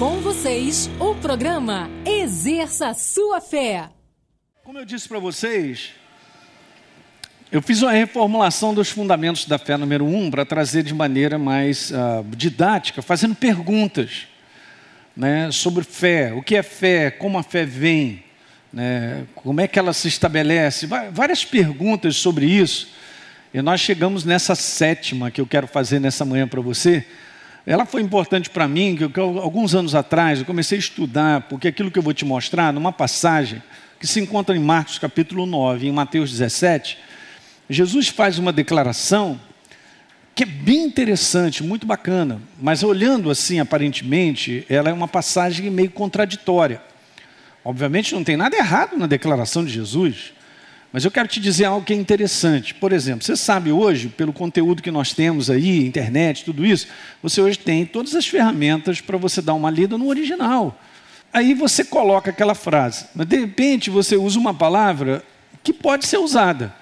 Com vocês, o programa Exerça Sua Fé. Como eu disse para vocês, eu fiz uma reformulação dos fundamentos da fé número um para trazer de maneira mais uh, didática, fazendo perguntas né, sobre fé, o que é fé, como a fé vem, né, como é que ela se estabelece, várias perguntas sobre isso. E nós chegamos nessa sétima que eu quero fazer nessa manhã para você. Ela foi importante para mim, que, alguns anos atrás eu comecei a estudar, porque aquilo que eu vou te mostrar, numa passagem que se encontra em Marcos capítulo 9, em Mateus 17, Jesus faz uma declaração que é bem interessante, muito bacana, mas olhando assim, aparentemente, ela é uma passagem meio contraditória. Obviamente não tem nada errado na declaração de Jesus, mas eu quero te dizer algo que é interessante. Por exemplo, você sabe hoje, pelo conteúdo que nós temos aí, internet, tudo isso, você hoje tem todas as ferramentas para você dar uma lida no original. Aí você coloca aquela frase, mas de repente você usa uma palavra que pode ser usada,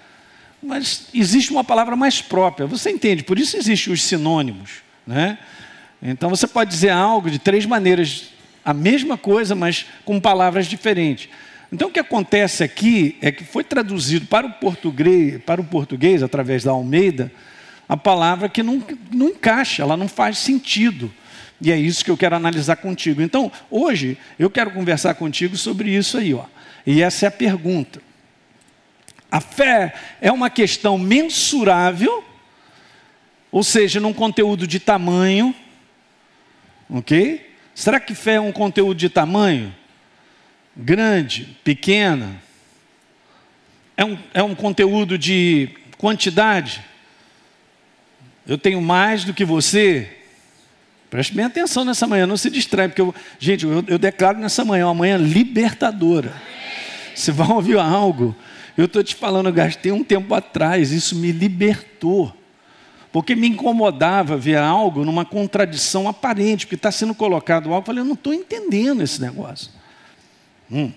mas existe uma palavra mais própria. Você entende? Por isso existem os sinônimos, né? Então você pode dizer algo de três maneiras a mesma coisa, mas com palavras diferentes. Então o que acontece aqui é que foi traduzido para o português, para o português através da Almeida, a palavra que não, não encaixa, ela não faz sentido. E é isso que eu quero analisar contigo. Então, hoje eu quero conversar contigo sobre isso aí, ó. E essa é a pergunta. A fé é uma questão mensurável, ou seja, num conteúdo de tamanho, ok? Será que fé é um conteúdo de tamanho? Grande, pequena? É um, é um conteúdo de quantidade? Eu tenho mais do que você? Preste bem atenção nessa manhã, não se distrai, porque eu, gente, eu, eu declaro nessa manhã uma manhã libertadora. Você vai ouvir algo. Eu estou te falando, eu gastei um tempo atrás, isso me libertou. Porque me incomodava ver algo numa contradição aparente, porque está sendo colocado algo. Eu falei, eu não estou entendendo esse negócio. Hum.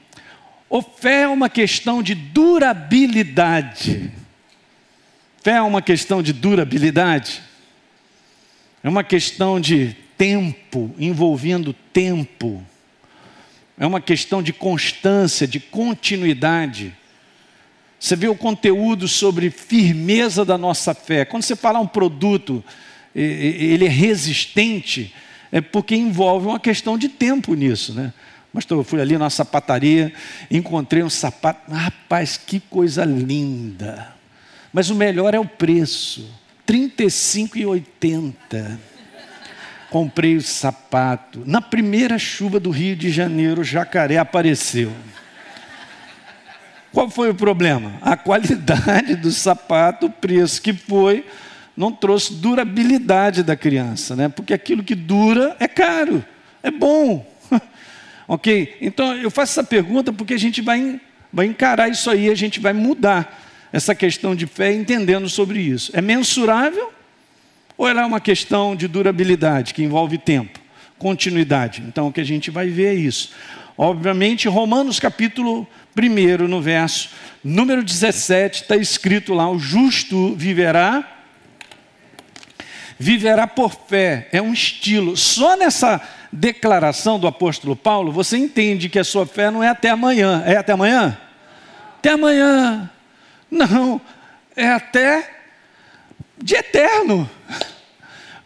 O fé é uma questão de durabilidade. Fé é uma questão de durabilidade. É uma questão de tempo, envolvendo tempo. É uma questão de constância, de continuidade. Você vê o conteúdo sobre firmeza da nossa fé. Quando você fala um produto, ele é resistente, é porque envolve uma questão de tempo nisso, né? Mas eu fui ali na sapataria, encontrei um sapato, rapaz, que coisa linda. Mas o melhor é o preço, R$ 35,80. Comprei o sapato. Na primeira chuva do Rio de Janeiro, o jacaré apareceu. Qual foi o problema? A qualidade do sapato, o preço que foi, não trouxe durabilidade da criança, né? Porque aquilo que dura é caro, é bom. Ok? Então eu faço essa pergunta porque a gente vai, vai encarar isso aí, a gente vai mudar essa questão de fé entendendo sobre isso. É mensurável ou ela é uma questão de durabilidade que envolve tempo, continuidade? Então o que a gente vai ver é isso. Obviamente, Romanos capítulo 1, no verso número 17, está escrito lá: o justo viverá, viverá por fé. É um estilo. Só nessa declaração do apóstolo Paulo, você entende que a sua fé não é até amanhã. É até amanhã? Até amanhã. Não, é até de eterno.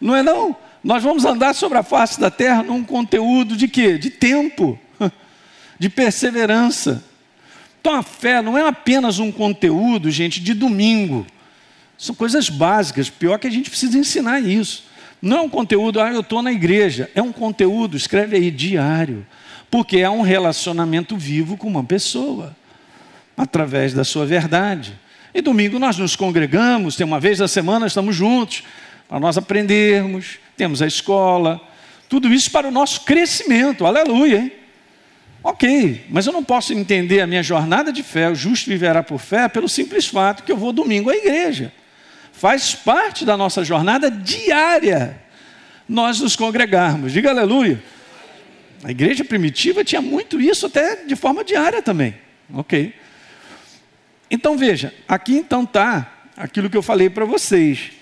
Não é não? Nós vamos andar sobre a face da terra num conteúdo de quê? De tempo de perseverança. Então a fé não é apenas um conteúdo, gente, de domingo. São coisas básicas. Pior que a gente precisa ensinar isso. Não é um conteúdo, ah, eu estou na igreja. É um conteúdo, escreve aí, diário. Porque é um relacionamento vivo com uma pessoa, através da sua verdade. E domingo nós nos congregamos, tem uma vez na semana, estamos juntos, para nós aprendermos, temos a escola, tudo isso para o nosso crescimento, aleluia, hein? Ok, mas eu não posso entender a minha jornada de fé, o justo viverá por fé, pelo simples fato que eu vou domingo à igreja. Faz parte da nossa jornada diária nós nos congregarmos. Diga aleluia. A igreja primitiva tinha muito isso até de forma diária também. Ok. Então veja, aqui então está aquilo que eu falei para vocês.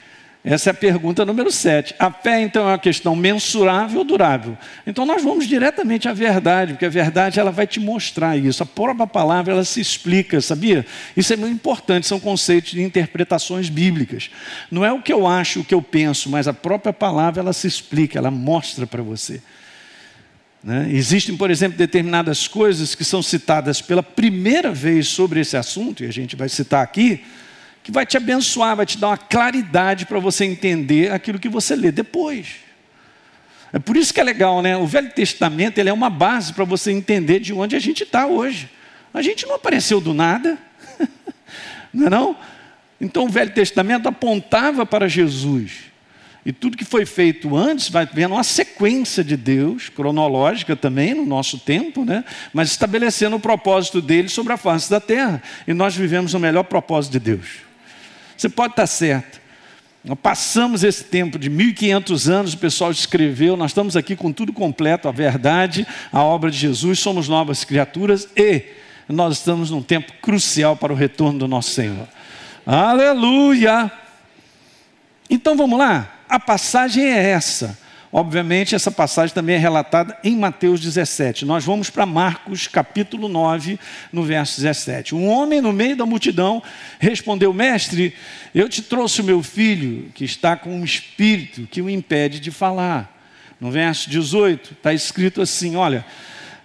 Essa é a pergunta número 7. A fé, então, é uma questão mensurável ou durável? Então, nós vamos diretamente à verdade, porque a verdade ela vai te mostrar isso. A própria palavra ela se explica, sabia? Isso é muito importante, são conceitos de interpretações bíblicas. Não é o que eu acho, o que eu penso, mas a própria palavra ela se explica, ela mostra para você. Né? Existem, por exemplo, determinadas coisas que são citadas pela primeira vez sobre esse assunto, e a gente vai citar aqui que vai te abençoar, vai te dar uma claridade para você entender aquilo que você lê depois. É por isso que é legal, né? O Velho Testamento ele é uma base para você entender de onde a gente está hoje. A gente não apareceu do nada, não é não? Então o Velho Testamento apontava para Jesus. E tudo que foi feito antes vai vendo uma sequência de Deus, cronológica também, no nosso tempo, né? mas estabelecendo o propósito dele sobre a face da terra. E nós vivemos o melhor propósito de Deus. Você pode estar certo. Nós passamos esse tempo de 1500 anos, o pessoal escreveu, nós estamos aqui com tudo completo, a verdade, a obra de Jesus, somos novas criaturas e nós estamos num tempo crucial para o retorno do nosso Senhor. Aleluia! Então vamos lá, a passagem é essa. Obviamente, essa passagem também é relatada em Mateus 17. Nós vamos para Marcos, capítulo 9, no verso 17. Um homem no meio da multidão respondeu: Mestre, eu te trouxe o meu filho, que está com um espírito que o impede de falar. No verso 18, está escrito assim: Olha,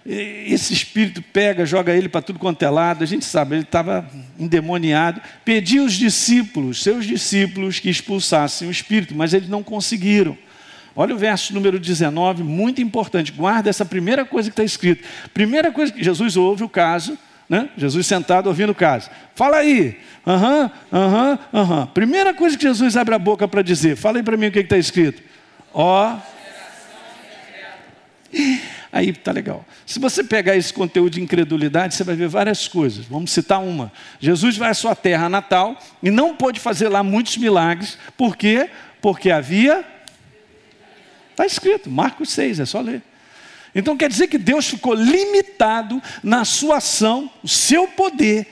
esse espírito pega, joga ele para tudo quanto é lado, a gente sabe, ele estava endemoniado. Pediu os discípulos, seus discípulos, que expulsassem o espírito, mas eles não conseguiram. Olha o verso número 19, muito importante. Guarda essa primeira coisa que está escrito. Primeira coisa que Jesus ouve o caso, né? Jesus sentado ouvindo o caso. Fala aí. Aham, aham, aham. Primeira coisa que Jesus abre a boca para dizer. Fala aí para mim o que está escrito. Ó. Aí tá legal. Se você pegar esse conteúdo de incredulidade, você vai ver várias coisas. Vamos citar uma. Jesus vai à sua terra natal e não pôde fazer lá muitos milagres. Por quê? Porque havia Está escrito, Marcos 6, é só ler. Então quer dizer que Deus ficou limitado na sua ação, o seu poder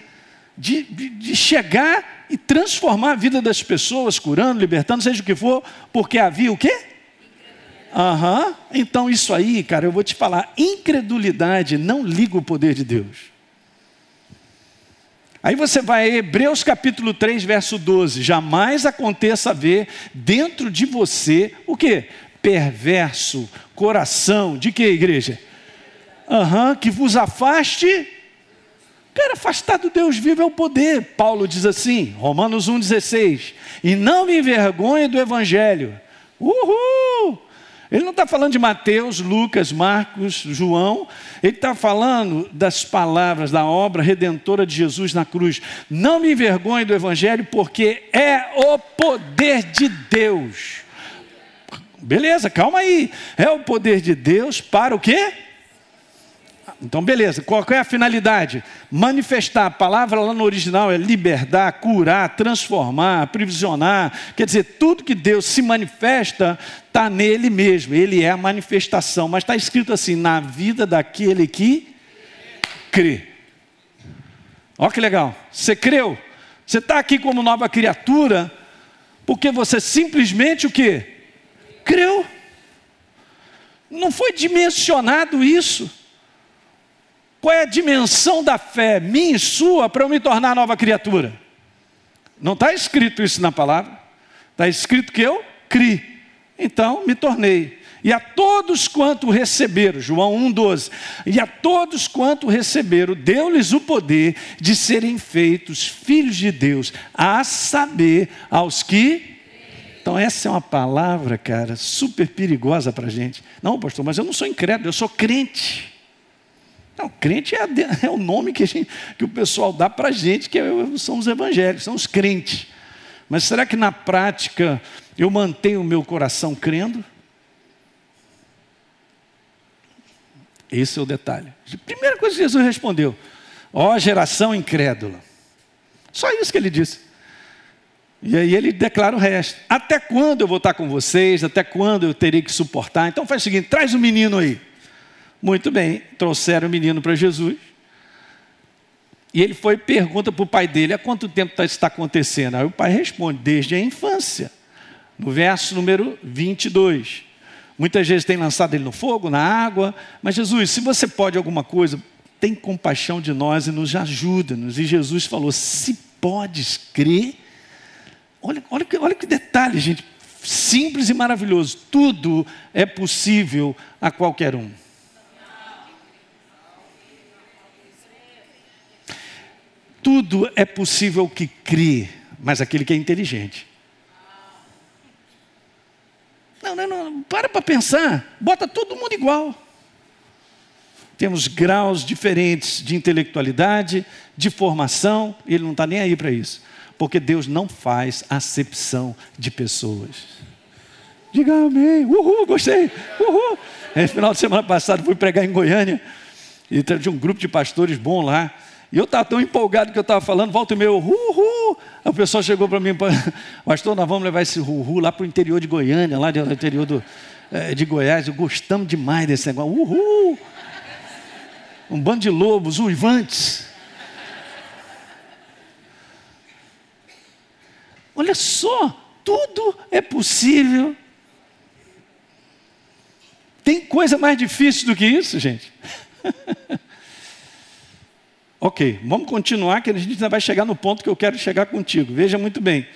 de, de, de, chegar e transformar a vida das pessoas, curando, libertando, seja o que for, porque havia o quê? Aham. Uhum. Então isso aí, cara, eu vou te falar, incredulidade não liga o poder de Deus. Aí você vai a Hebreus capítulo 3, verso 12. Jamais aconteça ver dentro de você o que? Perverso coração de que igreja? Uhum, que vos afaste. Cara, afastar do Deus vivo é o poder. Paulo diz assim, Romanos 1,16. E não me envergonhe do Evangelho. Uhul! Ele não está falando de Mateus, Lucas, Marcos, João. Ele está falando das palavras da obra redentora de Jesus na cruz. Não me envergonhe do Evangelho, porque é o poder de Deus Beleza, calma aí. É o poder de Deus para o quê? Então, beleza, qual é a finalidade? Manifestar. A palavra lá no original é libertar, curar, transformar, aprisionar. Quer dizer, tudo que Deus se manifesta está nele mesmo. Ele é a manifestação. Mas está escrito assim: na vida daquele que crê. Olha que legal. Você creu? Você está aqui como nova criatura, porque você simplesmente o quê? Creu. Não foi dimensionado isso. Qual é a dimensão da fé, minha e sua, para eu me tornar nova criatura? Não está escrito isso na palavra. Está escrito que eu criei. Então me tornei. E a todos quanto receberam, João 1,12, e a todos quanto receberam, deu-lhes o poder de serem feitos filhos de Deus, a saber, aos que então, essa é uma palavra, cara, super perigosa para a gente. Não, pastor, mas eu não sou incrédulo, eu sou crente. Não, crente é, é o nome que, gente, que, o pessoal dá para a gente, que é, são os evangélicos, são os crentes. Mas será que na prática eu mantenho o meu coração crendo? Esse é o detalhe. primeira coisa que Jesus respondeu: ó oh, geração incrédula. Só isso que ele disse. E aí ele declara o resto. Até quando eu vou estar com vocês? Até quando eu terei que suportar? Então faz o seguinte: traz o menino aí. Muito bem, trouxeram o menino para Jesus. E ele foi e pergunta para o pai dele: há quanto tempo tá, está acontecendo? Aí o pai responde: desde a infância. no verso número 22. Muitas vezes tem lançado ele no fogo, na água, mas Jesus, se você pode alguma coisa, tem compaixão de nós e nos ajuda-nos. E Jesus falou: se podes crer, olha, olha, olha que detalhe, gente, simples e maravilhoso. Tudo é possível a qualquer um. Tudo é possível que crê, mas aquele que é inteligente. Não, não, não, para para pensar, bota todo mundo igual. Temos graus diferentes de intelectualidade, de formação, ele não está nem aí para isso. Porque Deus não faz acepção de pessoas. Diga amém. Uhul, gostei. Uhul. É, final de semana passado fui pregar em Goiânia e tinha um grupo de pastores bom lá. E eu estava tão empolgado que eu estava falando, volta e meio, uhul. A pessoa chegou para mim, pastor, nós vamos levar esse uhul lá para o interior de Goiânia, lá do interior do, é, de Goiás. Eu gostamos demais desse negócio. Uhul! Um bando de lobos, uivantes. Olha só, tudo é possível. Tem coisa mais difícil do que isso, gente? Ok, vamos continuar, que a gente ainda vai chegar no ponto que eu quero chegar contigo. Veja muito bem.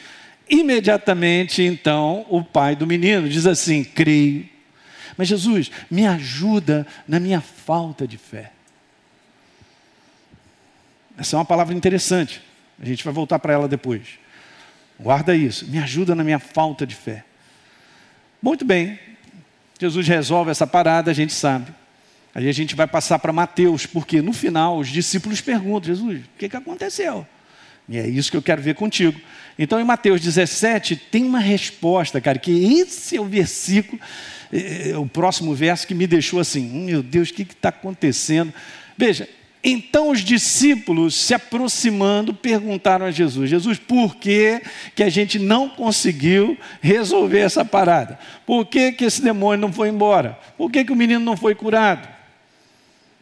Imediatamente, então, o pai do menino diz assim: creio. Mas Jesus, me ajuda na minha falta de fé. Essa é uma palavra interessante. A gente vai voltar para ela depois. Guarda isso. Me ajuda na minha falta de fé. Muito bem. Jesus resolve essa parada, a gente sabe. Aí a gente vai passar para Mateus, porque no final os discípulos perguntam: Jesus, o que, que aconteceu? E é isso que eu quero ver contigo. Então, em Mateus 17, tem uma resposta, cara, que esse é o versículo, é, é o próximo verso que me deixou assim: hum, meu Deus, o que está acontecendo? Veja, então os discípulos, se aproximando, perguntaram a Jesus: Jesus, por que, que a gente não conseguiu resolver essa parada? Por que, que esse demônio não foi embora? Por que, que o menino não foi curado?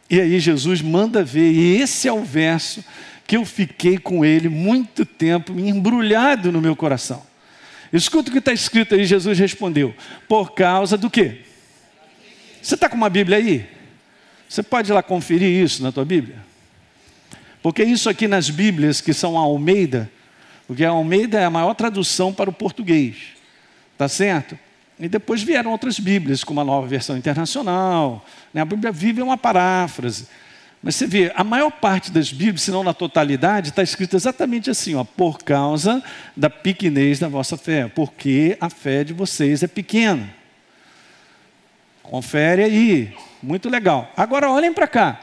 E aí Jesus manda ver, e esse é o verso que eu fiquei com ele muito tempo embrulhado no meu coração. Escuta o que está escrito aí, Jesus respondeu: por causa do quê? Você está com uma Bíblia aí? Você pode ir lá conferir isso na tua Bíblia? Porque isso aqui nas Bíblias que são a Almeida, porque a Almeida é a maior tradução para o português, tá certo? E depois vieram outras Bíblias, como a nova versão internacional. Né? A Bíblia vive é uma paráfrase. Mas você vê, a maior parte das Bíblias, se não na totalidade, está escrito exatamente assim: ó, por causa da pequenez da vossa fé, porque a fé de vocês é pequena. Confere aí, muito legal. Agora olhem para cá.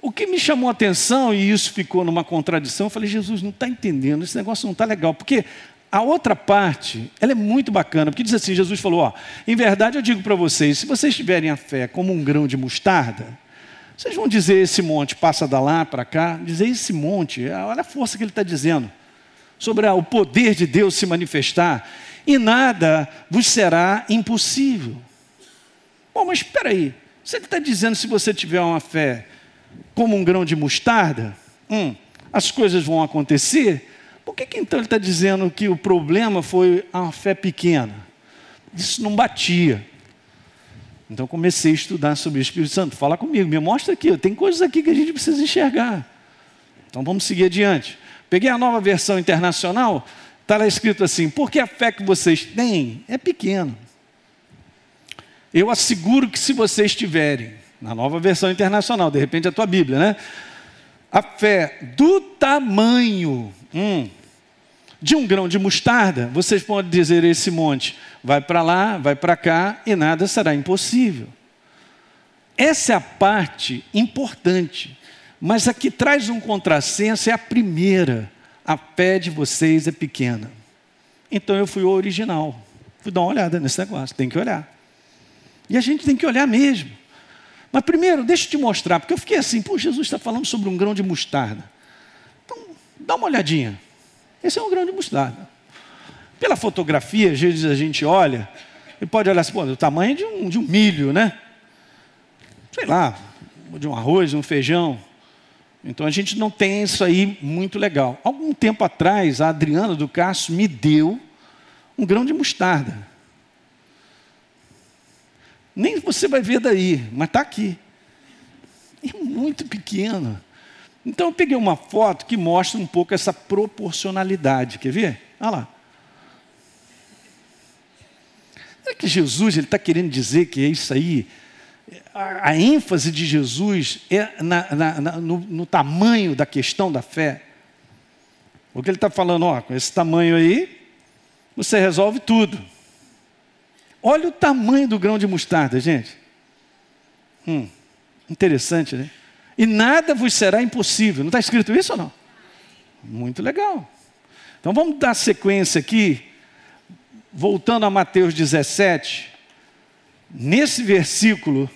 O que me chamou a atenção, e isso ficou numa contradição, eu falei, Jesus, não está entendendo, esse negócio não está legal, porque a outra parte, ela é muito bacana, porque diz assim: Jesus falou, ó, em verdade eu digo para vocês, se vocês tiverem a fé como um grão de mostarda, vocês vão dizer esse monte passa da lá para cá, dizer esse monte, olha a força que ele está dizendo, sobre o poder de Deus se manifestar, e nada vos será impossível. Bom, mas espera aí, você está dizendo se você tiver uma fé como um grão de mostarda, hum, as coisas vão acontecer? Por que, que então ele está dizendo que o problema foi a fé pequena? Isso não batia. Então comecei a estudar sobre o Espírito Santo. Fala comigo, me mostra aqui, tem coisas aqui que a gente precisa enxergar. Então vamos seguir adiante. Peguei a nova versão internacional, está lá escrito assim: porque a fé que vocês têm é pequena. Eu asseguro que se vocês tiverem, na nova versão internacional, de repente a tua Bíblia, né? A fé do tamanho hum, de um grão de mostarda, vocês podem dizer esse monte, vai para lá, vai para cá, e nada será impossível. Essa é a parte importante, mas a que traz um contrassenso é a primeira. A fé de vocês é pequena. Então eu fui o original. Fui dar uma olhada nesse negócio, tem que olhar. E a gente tem que olhar mesmo. Mas primeiro, deixa eu te mostrar, porque eu fiquei assim, pô, Jesus está falando sobre um grão de mostarda. Então, dá uma olhadinha. Esse é um grão de mostarda. Pela fotografia, às vezes a gente olha, e pode olhar assim, pô, o tamanho de um, de um milho, né? Sei lá, de um arroz, um feijão. Então a gente não tem isso aí muito legal. Algum tempo atrás, a Adriana do Cássio me deu um grão de mostarda. Nem você vai ver daí, mas está aqui. É muito pequeno. Então eu peguei uma foto que mostra um pouco essa proporcionalidade. Quer ver? Olha lá. Será que Jesus está querendo dizer que é isso aí? A, a ênfase de Jesus é na, na, na, no, no, tamanho da questão da fé. O que ele está falando, ó, com esse tamanho aí, você resolve tudo. Olha o tamanho do grão de mostarda, gente. Hum, interessante, né? E nada vos será impossível. Não está escrito isso ou não? Muito legal. Então vamos dar sequência aqui, voltando a Mateus 17, nesse versículo,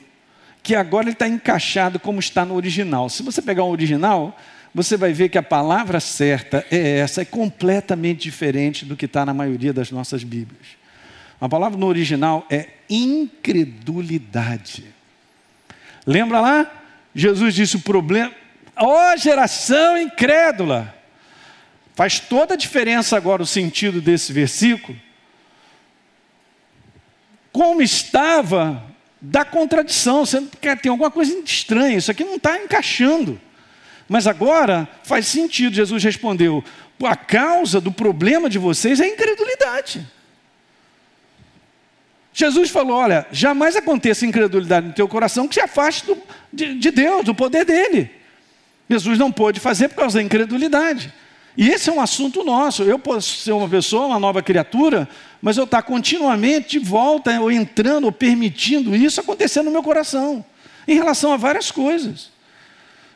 que agora ele está encaixado como está no original. Se você pegar o original, você vai ver que a palavra certa é essa, é completamente diferente do que está na maioria das nossas Bíblias. A palavra no original é incredulidade. Lembra lá? Jesus disse o problema, ó oh, geração incrédula. Faz toda a diferença agora o sentido desse versículo. Como estava da contradição, você quer tem alguma coisa estranha, isso aqui não está encaixando. Mas agora faz sentido, Jesus respondeu: a causa do problema de vocês é a incredulidade. Jesus falou: Olha, jamais aconteça incredulidade no teu coração que se afaste do, de, de Deus, do poder dele. Jesus não pôde fazer por causa da incredulidade. E esse é um assunto nosso. Eu posso ser uma pessoa, uma nova criatura, mas eu estar continuamente de volta, ou entrando, ou permitindo isso acontecer no meu coração, em relação a várias coisas.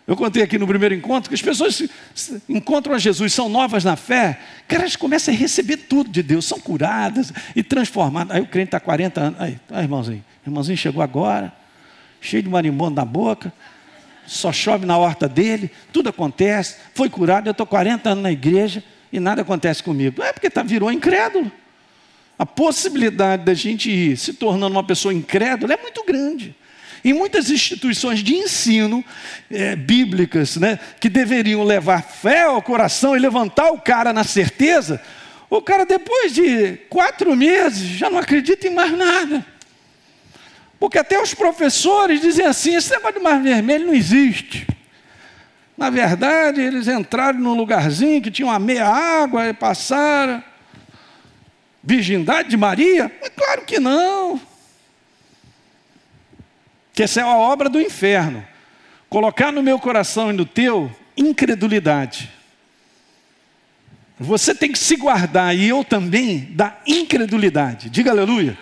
Eu contei aqui no primeiro encontro que as pessoas se, se encontram a Jesus, são novas na fé, que elas começam a receber tudo de Deus, são curadas e transformadas. Aí o crente está 40 anos, aí, tá, irmãozinho, irmãozinho chegou agora, cheio de marimbondo na boca, só chove na horta dele, tudo acontece, foi curado, eu estou 40 anos na igreja e nada acontece comigo. É porque tá, virou incrédulo. A possibilidade da gente ir se tornando uma pessoa incrédula é muito grande. Em muitas instituições de ensino é, bíblicas, né, que deveriam levar fé ao coração e levantar o cara na certeza, o cara, depois de quatro meses, já não acredita em mais nada. Porque até os professores dizem assim: esse negócio de mar vermelho não existe. Na verdade, eles entraram num lugarzinho que tinha uma meia água e passaram. Virgindade de Maria? Claro que não que essa é a obra do inferno. Colocar no meu coração e no teu incredulidade. Você tem que se guardar, e eu também, da incredulidade. Diga aleluia.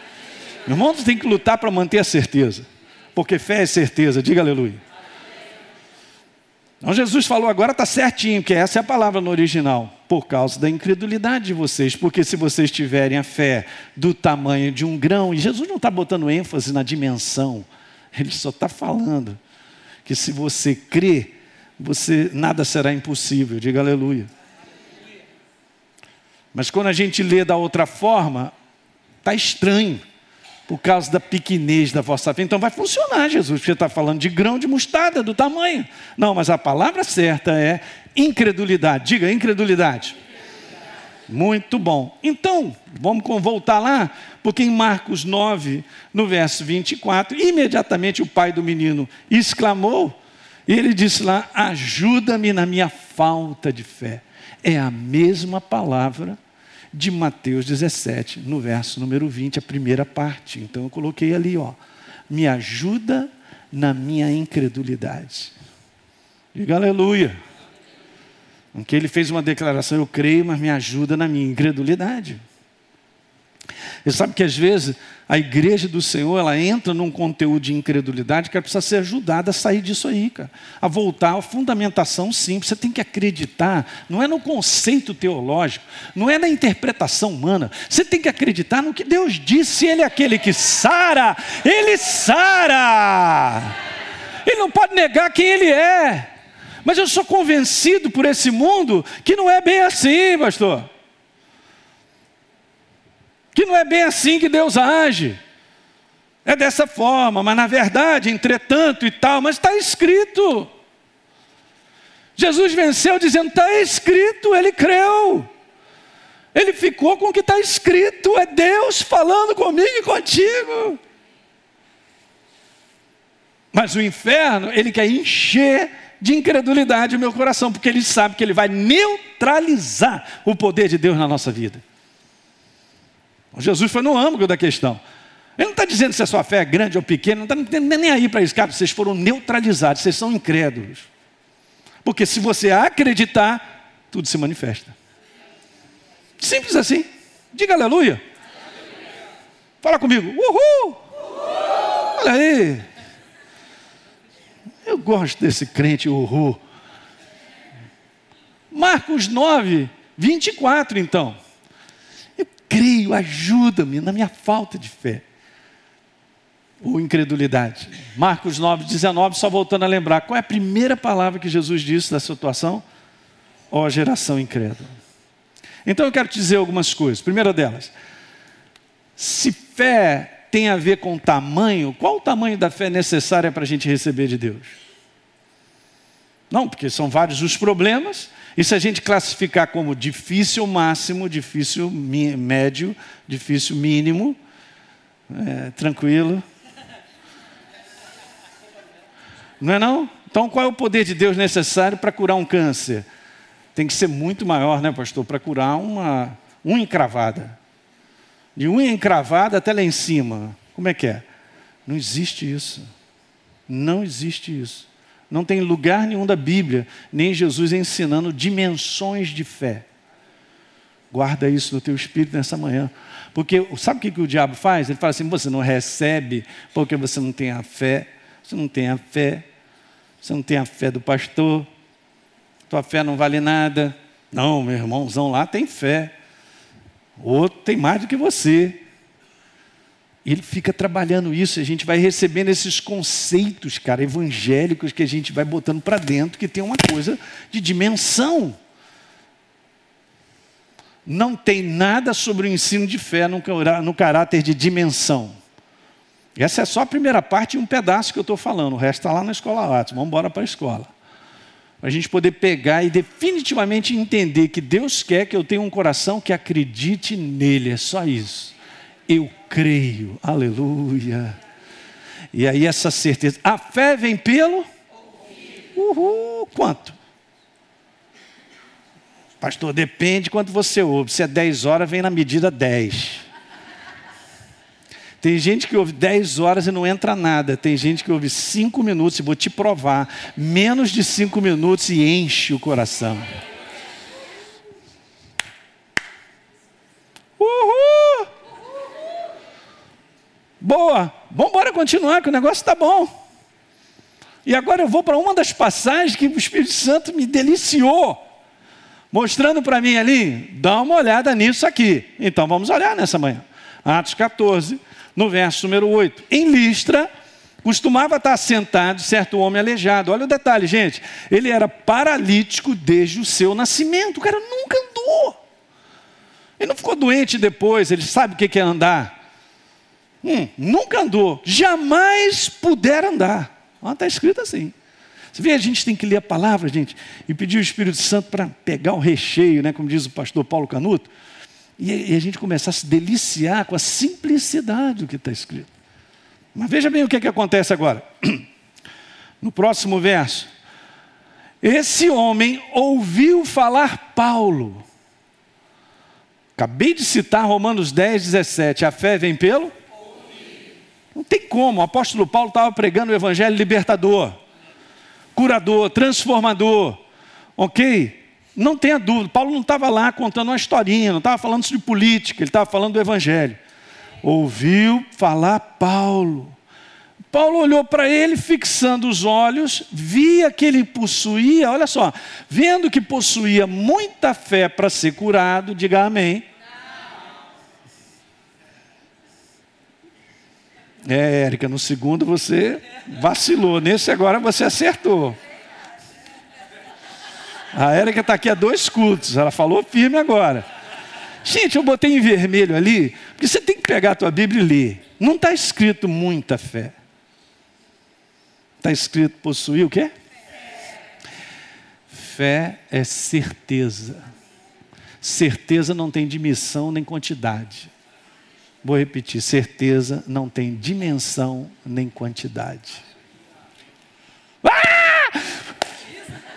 Meu irmão, tem que lutar para manter a certeza. Porque fé é certeza. Diga aleluia. Então Jesus falou agora está certinho, que essa é a palavra no original, por causa da incredulidade de vocês, porque se vocês tiverem a fé do tamanho de um grão, e Jesus não está botando ênfase na dimensão, ele só está falando que se você crê, você nada será impossível. Diga aleluia. Mas quando a gente lê da outra forma, está estranho, por causa da pequenez da vossa fé. Então vai funcionar, Jesus, porque está falando de grão de mostarda, do tamanho. Não, mas a palavra certa é incredulidade. Diga incredulidade. Muito bom. Então, vamos voltar lá, porque em Marcos 9, no verso 24, imediatamente o pai do menino exclamou, e ele disse lá: Ajuda-me na minha falta de fé. É a mesma palavra de Mateus 17, no verso número 20, a primeira parte. Então eu coloquei ali, ó, me ajuda na minha incredulidade. Diga aleluia. Porque ele fez uma declaração, eu creio, mas me ajuda na minha incredulidade. Você sabe que às vezes a igreja do Senhor, ela entra num conteúdo de incredulidade que ela precisa ser ajudada a sair disso aí, cara. A voltar à fundamentação simples. Você tem que acreditar, não é no conceito teológico, não é na interpretação humana. Você tem que acreditar no que Deus disse. Ele é aquele que sara, ele sara. Ele não pode negar quem ele é. Mas eu sou convencido por esse mundo que não é bem assim, pastor. Que não é bem assim que Deus age. É dessa forma, mas na verdade, entretanto e tal, mas está escrito. Jesus venceu dizendo: está escrito, ele creu. Ele ficou com o que está escrito, é Deus falando comigo e contigo. Mas o inferno, ele quer encher de incredulidade o meu coração, porque ele sabe que ele vai neutralizar o poder de Deus na nossa vida. Jesus foi no âmago da questão. Ele não está dizendo se a sua fé é grande ou pequena, não está nem aí para isso, cara. Vocês foram neutralizados, vocês são incrédulos. Porque se você acreditar, tudo se manifesta. Simples assim. Diga aleluia. Fala comigo. Uhul! Uhul! Olha aí. Eu gosto desse crente uhul. Marcos 9, 24, então. Eu creio, ajuda-me na minha falta de fé. Ou incredulidade. Marcos 9, 19, só voltando a lembrar. Qual é a primeira palavra que Jesus disse da situação? Ó oh, geração incrédula. Então eu quero te dizer algumas coisas. Primeira delas, se fé tem a ver com tamanho, qual o tamanho da fé necessária para a gente receber de Deus? Não, porque são vários os problemas, e se a gente classificar como difícil máximo, difícil médio, difícil mínimo, é, tranquilo. Não é não? Então qual é o poder de Deus necessário para curar um câncer? Tem que ser muito maior, né, pastor, para curar uma unha encravada. De unha encravada até lá em cima. Como é que é? Não existe isso. Não existe isso. Não tem lugar nenhum da Bíblia, nem Jesus ensinando dimensões de fé. Guarda isso no teu espírito nessa manhã. Porque sabe o que, que o diabo faz? Ele fala assim: você não recebe porque você não tem a fé. Você não tem a fé. Você não tem a fé do pastor. Tua fé não vale nada. Não, meu irmãozão lá tem fé. Outro tem mais do que você. Ele fica trabalhando isso, a gente vai recebendo esses conceitos, cara, evangélicos que a gente vai botando para dentro, que tem uma coisa de dimensão. Não tem nada sobre o ensino de fé no, caráter de dimensão. Essa é só a primeira parte e um pedaço que eu estou falando, o resto está lá na escola Atos. Vamos embora para a escola a gente poder pegar e definitivamente entender que Deus quer que eu tenha um coração que acredite nele, é só isso. Eu creio, aleluia. E aí essa certeza, a fé vem pelo? Uhul, quanto? Pastor, depende quanto você ouve. Se é 10 horas, vem na medida 10. Tem gente que ouve 10 horas e não entra nada. Tem gente que ouve 5 minutos, e vou te provar, menos de 5 minutos e enche o coração. Uhul! Boa! Vamos continuar, que o negócio está bom. E agora eu vou para uma das passagens que o Espírito Santo me deliciou, mostrando para mim ali, dá uma olhada nisso aqui. Então vamos olhar nessa manhã. Atos 14, no verso número 8. Em Listra, costumava estar sentado certo homem aleijado. Olha o detalhe, gente. Ele era paralítico desde o seu nascimento. O cara nunca andou. Ele não ficou doente depois, ele sabe o que é andar. Hum, nunca andou, jamais puder andar. Está escrito assim. Você vê, a gente tem que ler a palavra, gente, e pedir o Espírito Santo para pegar o recheio, né, como diz o pastor Paulo Canuto e a gente começar a se deliciar com a simplicidade do que está escrito. Mas veja bem o que, é que acontece agora. No próximo verso. Esse homem ouviu falar Paulo. Acabei de citar Romanos 10, 17. A fé vem pelo? Não tem como. O apóstolo Paulo estava pregando o evangelho libertador, curador, transformador. Ok? Não tenha dúvida, Paulo não estava lá contando uma historinha, não estava falando de política, ele estava falando do Evangelho. Ouviu falar Paulo. Paulo olhou para ele, fixando os olhos, via que ele possuía, olha só, vendo que possuía muita fé para ser curado, diga amém. É, Érica, no segundo você vacilou, nesse agora você acertou. A Érica está aqui há dois cultos, ela falou firme agora. Gente, eu botei em vermelho ali, porque você tem que pegar a tua Bíblia e ler. Não está escrito muita fé. Está escrito possuir o quê? Fé é certeza. Certeza não tem dimensão nem quantidade. Vou repetir: certeza não tem dimensão nem quantidade.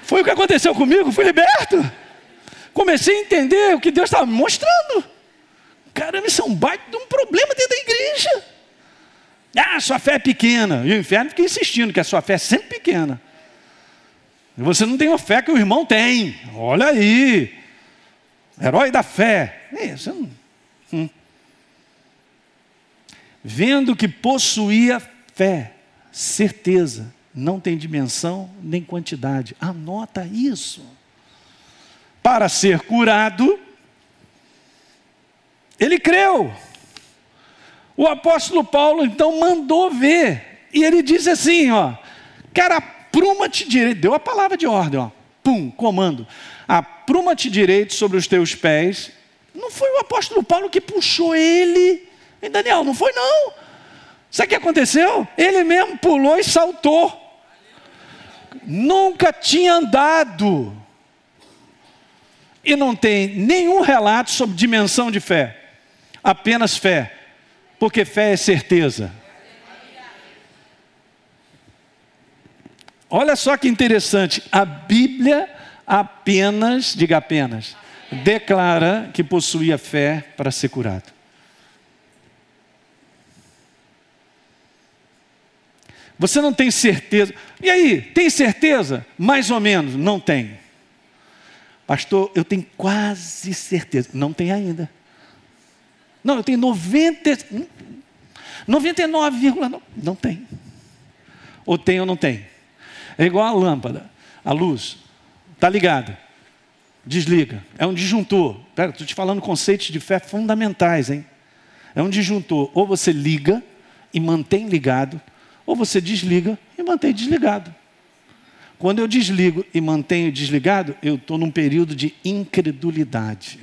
Foi o que aconteceu comigo, fui liberto. Comecei a entender o que Deus estava mostrando. Caramba, isso é um baita de um problema dentro da igreja. Ah, sua fé é pequena. E o inferno fica insistindo que a sua fé é sempre pequena. E você não tem a fé que o irmão tem. Olha aí. Herói da fé. Não... hum. Vendo que possuía fé, certeza, não tem dimensão nem quantidade. Anota isso. Para ser curado, ele creu. O apóstolo Paulo então mandou ver. E ele diz assim, ó, cara, apruma-te direito, deu a palavra de ordem, ó. Pum, comando. Apruma-te direito sobre os teus pés. Não foi o apóstolo Paulo que puxou ele. E Daniel, não foi não. Sabe o que aconteceu? Ele mesmo pulou e saltou. Nunca tinha andado. E não tem nenhum relato sobre dimensão de fé. Apenas fé. Porque fé é certeza. Olha só que interessante, a Bíblia apenas, diga apenas, declara que possuía fé para ser curado. Você não tem certeza. E aí, tem certeza? Mais ou menos, não tem. Pastor, eu tenho quase certeza. Não tem ainda. Não, eu tenho 90, 99,9. Não tem. Ou tem ou não tem. É igual a lâmpada, a luz. Está ligada. Desliga. É um disjuntor. Pera, estou te falando conceitos de fé fundamentais, hein? É um disjuntor. Ou você liga e mantém ligado, ou você desliga e mantém desligado. Quando eu desligo e mantenho desligado, eu estou num período de incredulidade.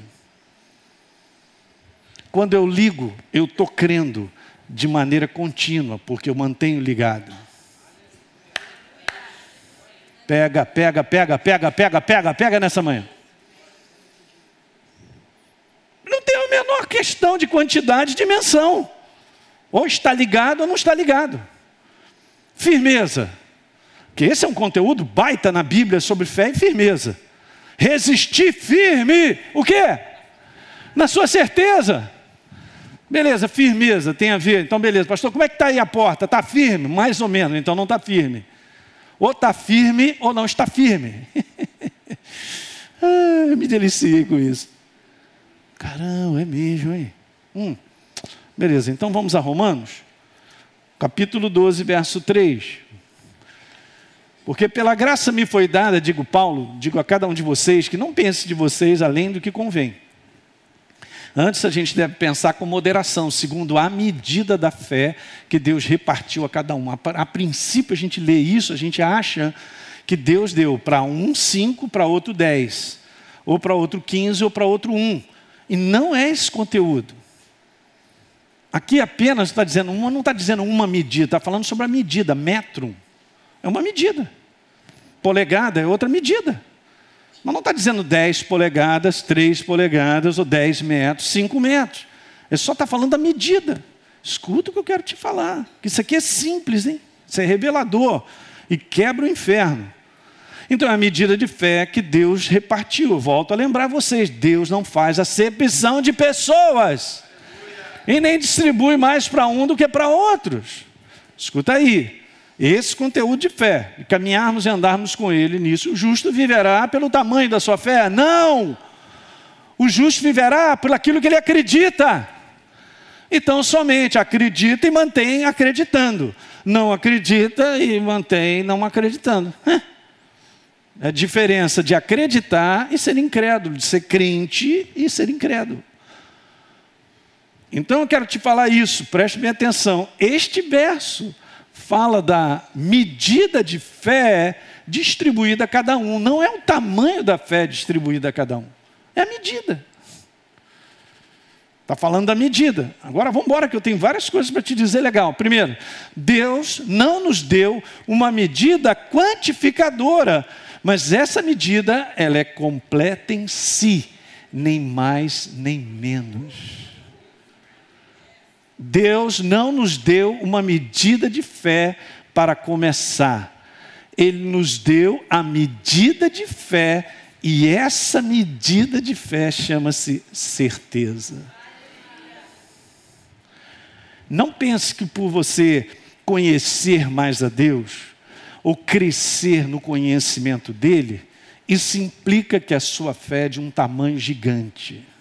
Quando eu ligo, eu estou crendo de maneira contínua, porque eu mantenho ligado. Pega, pega, pega, pega, pega, pega, pega nessa manhã. Não tem a menor questão de quantidade e dimensão. Ou está ligado ou não está ligado. Firmeza. Que esse é um conteúdo baita na Bíblia sobre fé e firmeza. Resistir firme. O quê? Na sua certeza. Beleza, firmeza tem a ver. Então, beleza, pastor, como é que está aí a porta? Está firme? Mais ou menos, então não está firme. Ou está firme ou não está firme. ah, me deliciei com isso. Caramba, é mesmo, hein? Hum. Beleza, então vamos a Romanos, capítulo 12, verso 3. Porque pela graça me foi dada, digo Paulo, digo a cada um de vocês, que não pense de vocês além do que convém Antes a gente deve pensar com moderação, segundo a medida da fé que Deus repartiu a cada um. A, a princípio a gente lê isso, a gente acha que Deus deu para um cinco, para outro dez, ou para outro quinze, ou para outro um. E não é esse conteúdo. Aqui apenas está dizendo uma, não está dizendo uma medida, está falando sobre a medida, metro. É uma medida. Polegada é outra medida. Mas não está dizendo 10 polegadas, 3 polegadas, ou 10 metros, 5 metros. Ele só está falando da medida. Escuta o que eu quero te falar. Que isso aqui é simples, hein? Isso é revelador. E quebra o inferno. Então é a medida de fé que Deus repartiu. Volto a lembrar vocês: Deus não faz acepção de pessoas. E nem distribui mais para um do que para outros. Escuta aí. Esse conteúdo de fé, e caminharmos e andarmos com Ele nisso, o justo viverá pelo tamanho da sua fé? Não! O justo viverá por aquilo que ele acredita. Então, somente acredita e mantém acreditando. Não acredita e mantém não acreditando. É a diferença de acreditar e ser incrédulo, de ser crente e ser incrédulo. Então eu quero te falar isso, preste bem atenção. Este verso fala da medida de fé distribuída a cada um. Não é o tamanho da fé distribuída a cada um, é a medida. Está falando da medida. Agora vamos embora, que eu tenho várias coisas para te dizer legal. Primeiro, Deus não nos deu uma medida quantificadora, mas essa medida ela é completa em si, nem mais nem menos. Deus não nos deu uma medida de fé para começar. Ele nos deu a medida de fé, e essa medida de fé chama-se certeza. Não pense que por você conhecer mais a Deus, ou crescer no conhecimento dele, isso implica que a sua fé é de um tamanho gigante.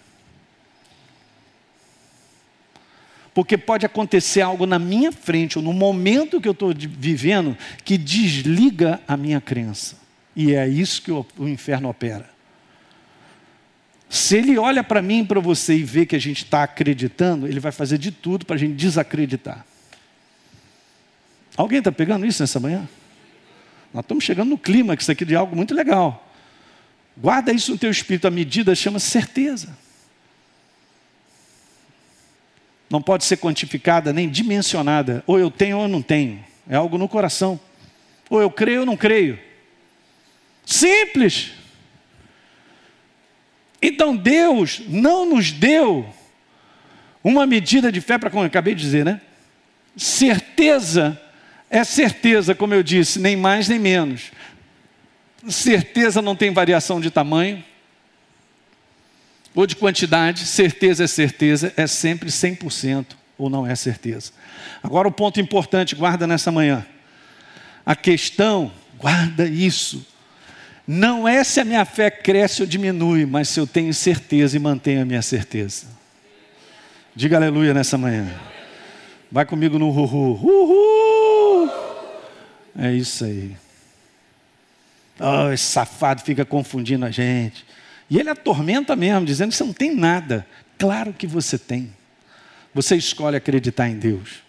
Porque pode acontecer algo na minha frente, ou no momento que eu estou vivendo, que desliga a minha crença. E é isso que o, o inferno opera. Se ele olha para mim e para você e vê que a gente está acreditando, ele vai fazer de tudo para a gente desacreditar. Alguém está pegando isso nessa manhã? Nós estamos chegando no clímax aqui de algo muito legal. Guarda isso no teu espírito, a medida chama certeza. Não pode ser quantificada nem dimensionada. Ou eu tenho ou eu não tenho. É algo no coração. Ou eu creio ou não creio. Simples. Então Deus não nos deu uma medida de fé para, como eu acabei de dizer, né? Certeza é certeza, como eu disse, nem mais nem menos. Certeza não tem variação de tamanho ou de quantidade, certeza é certeza, é sempre 100% ou não é certeza. Agora o ponto importante, guarda nessa manhã. A questão, guarda isso. Não é se a minha fé cresce ou diminui, mas se eu tenho certeza e mantenho a minha certeza. Diga aleluia nessa manhã. Vai comigo no uhul. Uhul! É isso aí. Oh, esse safado fica confundindo a gente. E ele atormenta mesmo, dizendo que você não tem nada. Claro que você tem. Você escolhe acreditar em Deus.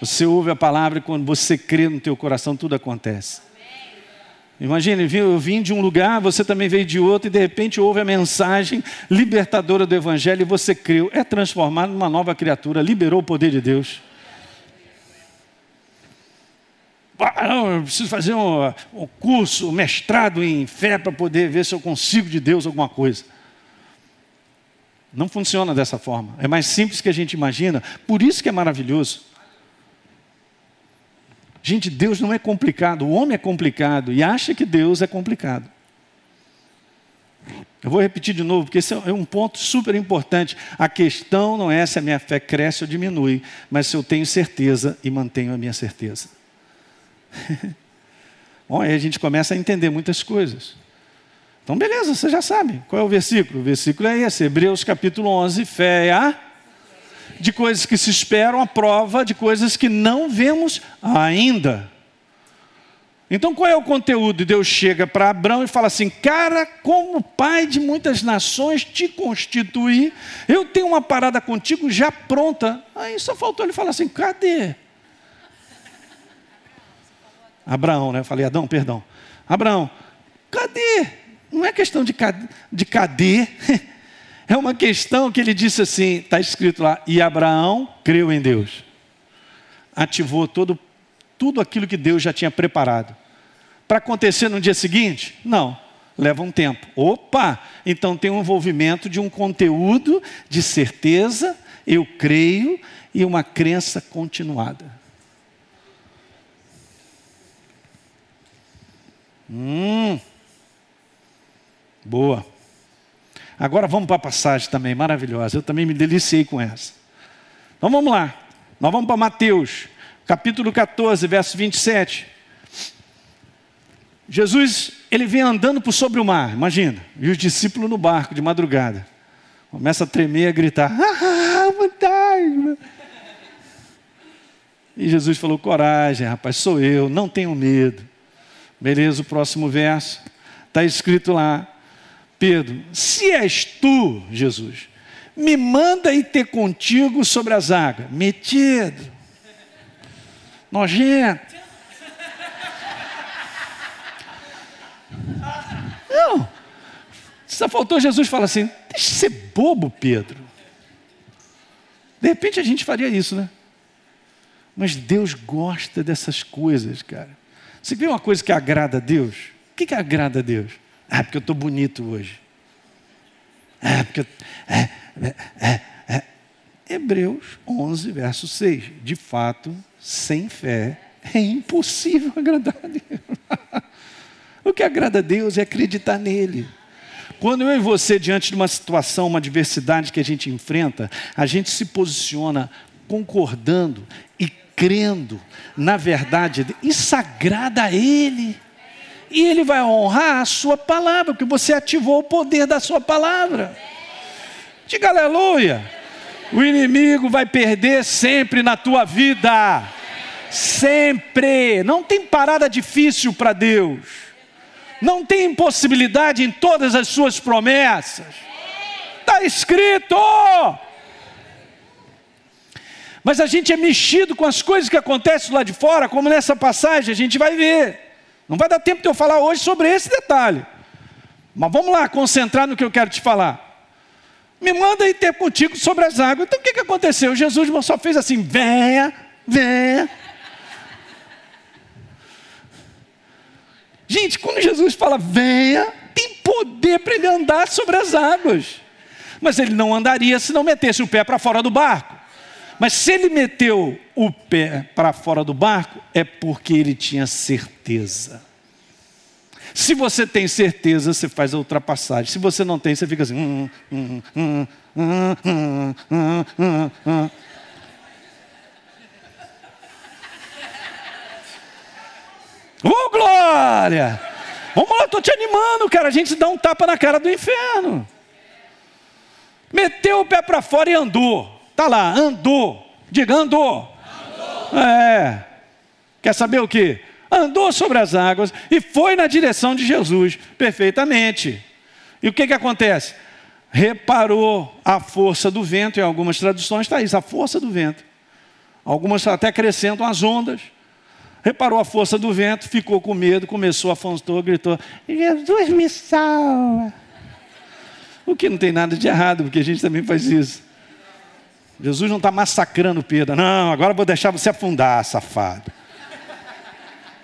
Você ouve a palavra e quando você crê no teu coração, tudo acontece. Imagine, eu vim de um lugar, você também veio de outro, e de repente ouve a mensagem libertadora do Evangelho e você creu. É transformado numa nova criatura, liberou o poder de Deus. Eu preciso fazer um, um curso, um mestrado em fé para poder ver se eu consigo de Deus alguma coisa. Não funciona dessa forma. É mais simples que a gente imagina, por isso que é maravilhoso. Gente, Deus não é complicado, o homem é complicado e acha que Deus é complicado. Eu vou repetir de novo, porque esse é um ponto super importante. A questão não é se a minha fé cresce ou diminui, mas se eu tenho certeza e mantenho a minha certeza. Bom, aí a gente começa a entender muitas coisas. Então, beleza, você já sabe. Qual é o versículo? O versículo é esse, Hebreus capítulo 11, fé é a de coisas que se esperam, a prova de coisas que não vemos ainda. Então qual é o conteúdo? Deus chega para Abraão e fala assim: Cara, como pai de muitas nações te constituir, eu tenho uma parada contigo já pronta. Aí só faltou ele falar assim: Cadê? Abraão, né? Eu falei, Adão, perdão. Abraão, cadê? Não é questão de, de cadê, É uma questão que ele disse assim, está escrito lá, e Abraão creu em Deus. Ativou todo, tudo aquilo que Deus já tinha preparado. Para acontecer no dia seguinte? Não, leva um tempo. Opa! Então tem um envolvimento de um conteúdo de certeza, eu creio, e uma crença continuada. Hum, boa. Agora vamos para a passagem também, maravilhosa. Eu também me deliciei com essa. Então vamos lá. Nós vamos para Mateus, capítulo 14, verso 27. Jesus, ele vem andando por sobre o mar, imagina. E os discípulos no barco de madrugada. Começa a tremer, a gritar: Ah, fantasma! E Jesus falou: Coragem, rapaz, sou eu, não tenho medo. Beleza, o próximo verso. Está escrito lá: Pedro: Se és tu, Jesus, me manda ir ter contigo sobre as águas. Metido, nojento. Não. Só faltou Jesus falar assim: deixa de ser bobo, Pedro. De repente a gente faria isso, né? Mas Deus gosta dessas coisas, cara. Você vê uma coisa que agrada a Deus? O que, que agrada a Deus? Ah, porque eu estou bonito hoje. Ah, porque eu... É, é, é, é. Hebreus 11, verso 6. De fato, sem fé é impossível agradar a Deus. o que agrada a Deus é acreditar nele. Quando eu e você, diante de uma situação, uma adversidade que a gente enfrenta, a gente se posiciona concordando e crendo na verdade, isso agrada a Ele. E Ele vai honrar a Sua palavra, porque você ativou o poder da Sua palavra. Diga aleluia. O inimigo vai perder sempre na tua vida. Sempre. Não tem parada difícil para Deus. Não tem impossibilidade em todas as suas promessas. Está escrito. Mas a gente é mexido com as coisas que acontecem lá de fora, como nessa passagem a gente vai ver. Não vai dar tempo de eu falar hoje sobre esse detalhe. Mas vamos lá, concentrar no que eu quero te falar. Me manda ir ter contigo sobre as águas. Então o que, que aconteceu? Jesus só fez assim: venha, venha. Gente, quando Jesus fala venha, tem poder para ele andar sobre as águas. Mas ele não andaria se não metesse o pé para fora do barco. Mas se ele meteu o pé para fora do barco, é porque ele tinha certeza. Se você tem certeza, você faz a ultrapassagem. Se você não tem, você fica assim. Hum, hum, hum, hum, hum, hum, hum, hum. Ô oh, glória! Vamos lá, estou te animando, cara. A gente dá um tapa na cara do inferno. Meteu o pé para fora e andou. Tá lá, andou. Diga, andou. andou. É. Quer saber o que? andou sobre as águas e foi na direção de Jesus, perfeitamente. E o que, que acontece? Reparou a força do vento, em algumas traduções está isso, a força do vento. Algumas até acrescentam as ondas. Reparou a força do vento, ficou com medo, começou a afastar, gritou: Jesus me salva. O que não tem nada de errado, porque a gente também faz isso. Jesus não está massacrando Pedro, não, agora vou deixar você afundar, safado.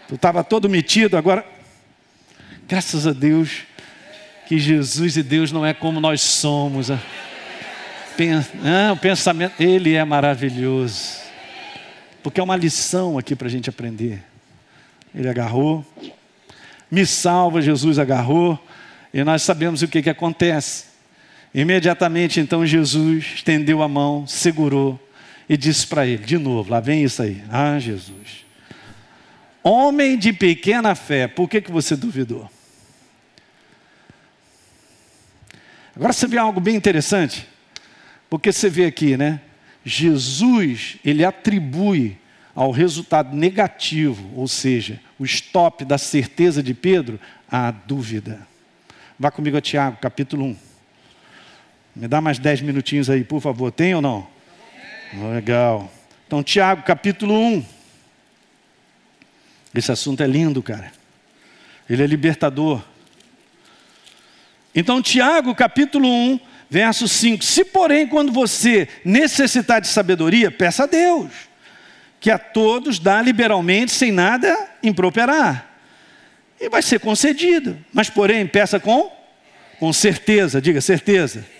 Tu estava todo metido, agora, graças a Deus, que Jesus e Deus não é como nós somos. Ah, o pensamento, Ele é maravilhoso. Porque é uma lição aqui para a gente aprender. Ele agarrou, me salva, Jesus agarrou, e nós sabemos o que, que acontece. Imediatamente então Jesus estendeu a mão, segurou e disse para ele, de novo, lá vem isso aí. Ah, Jesus. Homem de pequena fé, por que, que você duvidou? Agora você vê algo bem interessante, porque você vê aqui, né? Jesus, ele atribui ao resultado negativo, ou seja, o stop da certeza de Pedro, a dúvida. Vá comigo a Tiago, capítulo 1. Me dá mais dez minutinhos aí, por favor. Tem ou não? Legal. Então, Tiago, capítulo 1. Esse assunto é lindo, cara. Ele é libertador. Então, Tiago, capítulo 1, verso 5: Se, porém, quando você necessitar de sabedoria, peça a Deus, que a todos dá liberalmente, sem nada improperar, e vai ser concedido. Mas, porém, peça com, com certeza, diga certeza.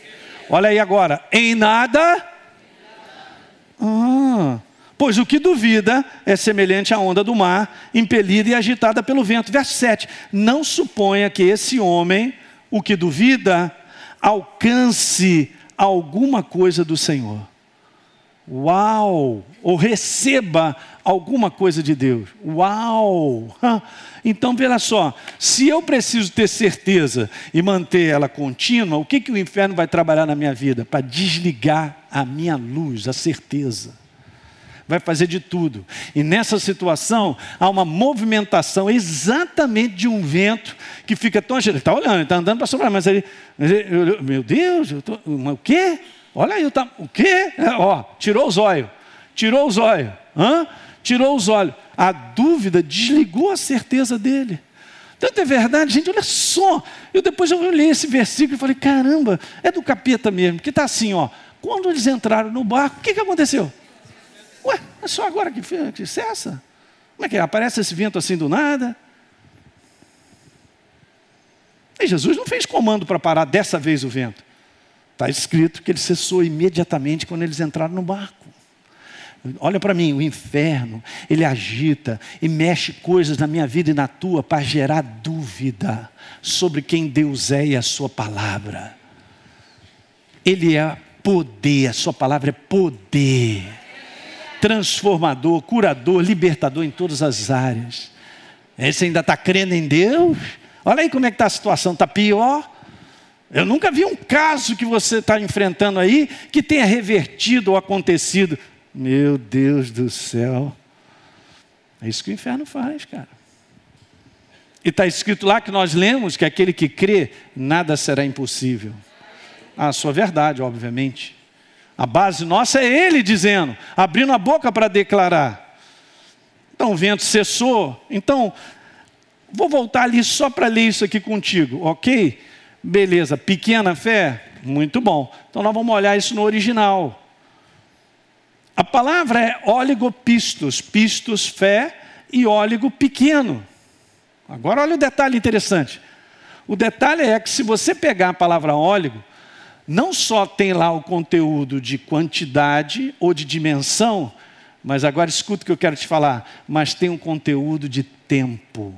Olha aí agora, em nada. Ah, Pois o que duvida é semelhante à onda do mar, impelida e agitada pelo vento. Verso 7. Não suponha que esse homem, o que duvida, alcance alguma coisa do Senhor. Uau! Ou receba alguma coisa de Deus. Uau! Então, veja só: se eu preciso ter certeza e manter ela contínua, o que, que o inferno vai trabalhar na minha vida? Para desligar a minha luz, a certeza vai fazer de tudo. E nessa situação, há uma movimentação exatamente de um vento que fica tão. Ele está olhando, está andando para sobrar, mas ele, meu Deus, eu tô, o quê? Olha aí, tá, o quê? Ó, tirou os olhos, tirou os olhos, hã? tirou os olhos. A dúvida desligou a certeza dele. Tanto é verdade, gente, olha só. Eu depois eu li esse versículo e falei, caramba, é do capeta mesmo, que está assim, ó. Quando eles entraram no barco, o que, que aconteceu? Ué, é só agora que, que cessa? Como é que é? Aparece esse vento assim do nada? E Jesus não fez comando para parar dessa vez o vento. Está escrito que ele cessou imediatamente quando eles entraram no barco. Olha para mim, o inferno, ele agita e mexe coisas na minha vida e na tua para gerar dúvida sobre quem Deus é e a sua palavra. Ele é poder, a sua palavra é poder. Transformador, curador, libertador em todas as áreas. Você ainda está crendo em Deus? Olha aí como é que está a situação, está pior. Eu nunca vi um caso que você está enfrentando aí que tenha revertido ou acontecido. Meu Deus do céu. É isso que o inferno faz, cara. E está escrito lá que nós lemos que aquele que crê, nada será impossível a sua verdade, obviamente. A base nossa é ele dizendo, abrindo a boca para declarar. Então o vento cessou. Então, vou voltar ali só para ler isso aqui contigo, ok? Beleza, pequena fé? Muito bom. Então nós vamos olhar isso no original. A palavra é oligopistos, pistos, fé e óligo pequeno. Agora olha o detalhe interessante. O detalhe é que se você pegar a palavra óligo, não só tem lá o conteúdo de quantidade ou de dimensão, mas agora escuta o que eu quero te falar, mas tem um conteúdo de tempo.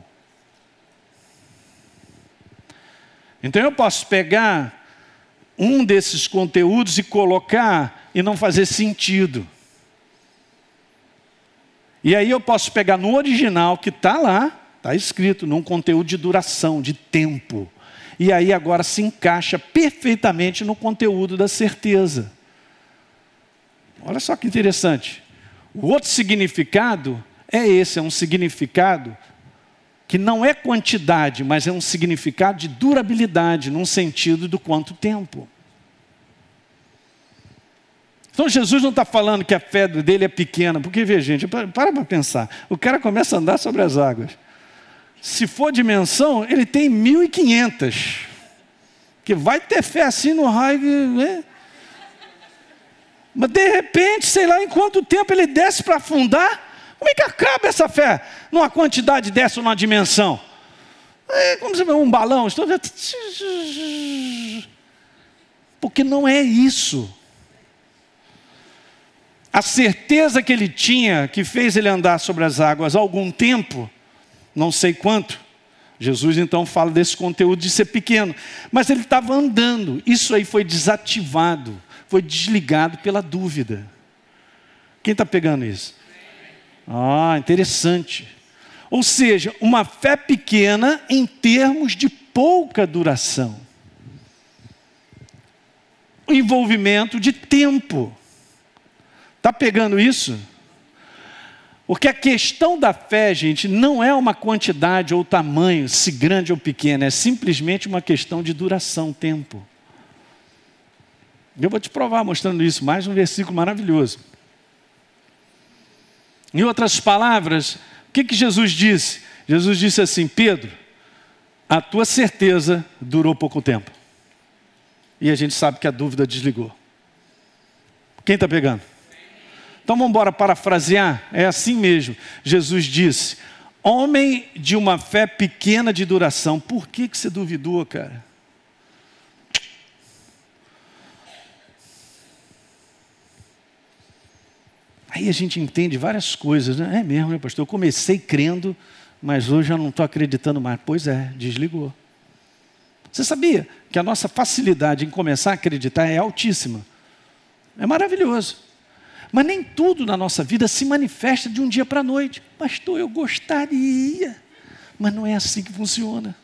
Então eu posso pegar um desses conteúdos e colocar e não fazer sentido. E aí eu posso pegar no original que está lá, está escrito, num conteúdo de duração, de tempo e aí agora se encaixa perfeitamente no conteúdo da certeza. Olha só que interessante. O outro significado é esse, é um significado que não é quantidade, mas é um significado de durabilidade, num sentido do quanto tempo. Então Jesus não está falando que a fé dele é pequena, porque veja, gente, para para pensar. O cara começa a andar sobre as águas se for dimensão, ele tem 1.500. Que vai ter fé assim no raio. Né? Mas de repente, sei lá em quanto tempo ele desce para afundar. Como é que acaba essa fé? Numa quantidade dessa, numa dimensão. É como se um balão. Estou... Porque não é isso. A certeza que ele tinha, que fez ele andar sobre as águas algum tempo, não sei quanto. Jesus então fala desse conteúdo de ser pequeno, mas ele estava andando, isso aí foi desativado, foi desligado pela dúvida. Quem está pegando isso? Ah, interessante. Ou seja, uma fé pequena em termos de pouca duração. Envolvimento de tempo. Está pegando isso? Porque a questão da fé, gente, não é uma quantidade ou tamanho, se grande ou pequeno, é simplesmente uma questão de duração, tempo. Eu vou te provar mostrando isso, mais um versículo maravilhoso. Em outras palavras, o que, que Jesus disse? Jesus disse assim: Pedro, a tua certeza durou pouco tempo. E a gente sabe que a dúvida desligou. Quem está pegando? Então vamos embora parafrasear. É assim mesmo. Jesus disse: Homem de uma fé pequena de duração, por que, que você duvidou, cara? Aí a gente entende várias coisas, né? É mesmo, né, pastor? Eu comecei crendo, mas hoje já não estou acreditando mais. Pois é, desligou. Você sabia que a nossa facilidade em começar a acreditar é altíssima? É maravilhoso. Mas nem tudo na nossa vida se manifesta de um dia para a noite. Pastor, eu gostaria, mas não é assim que funciona.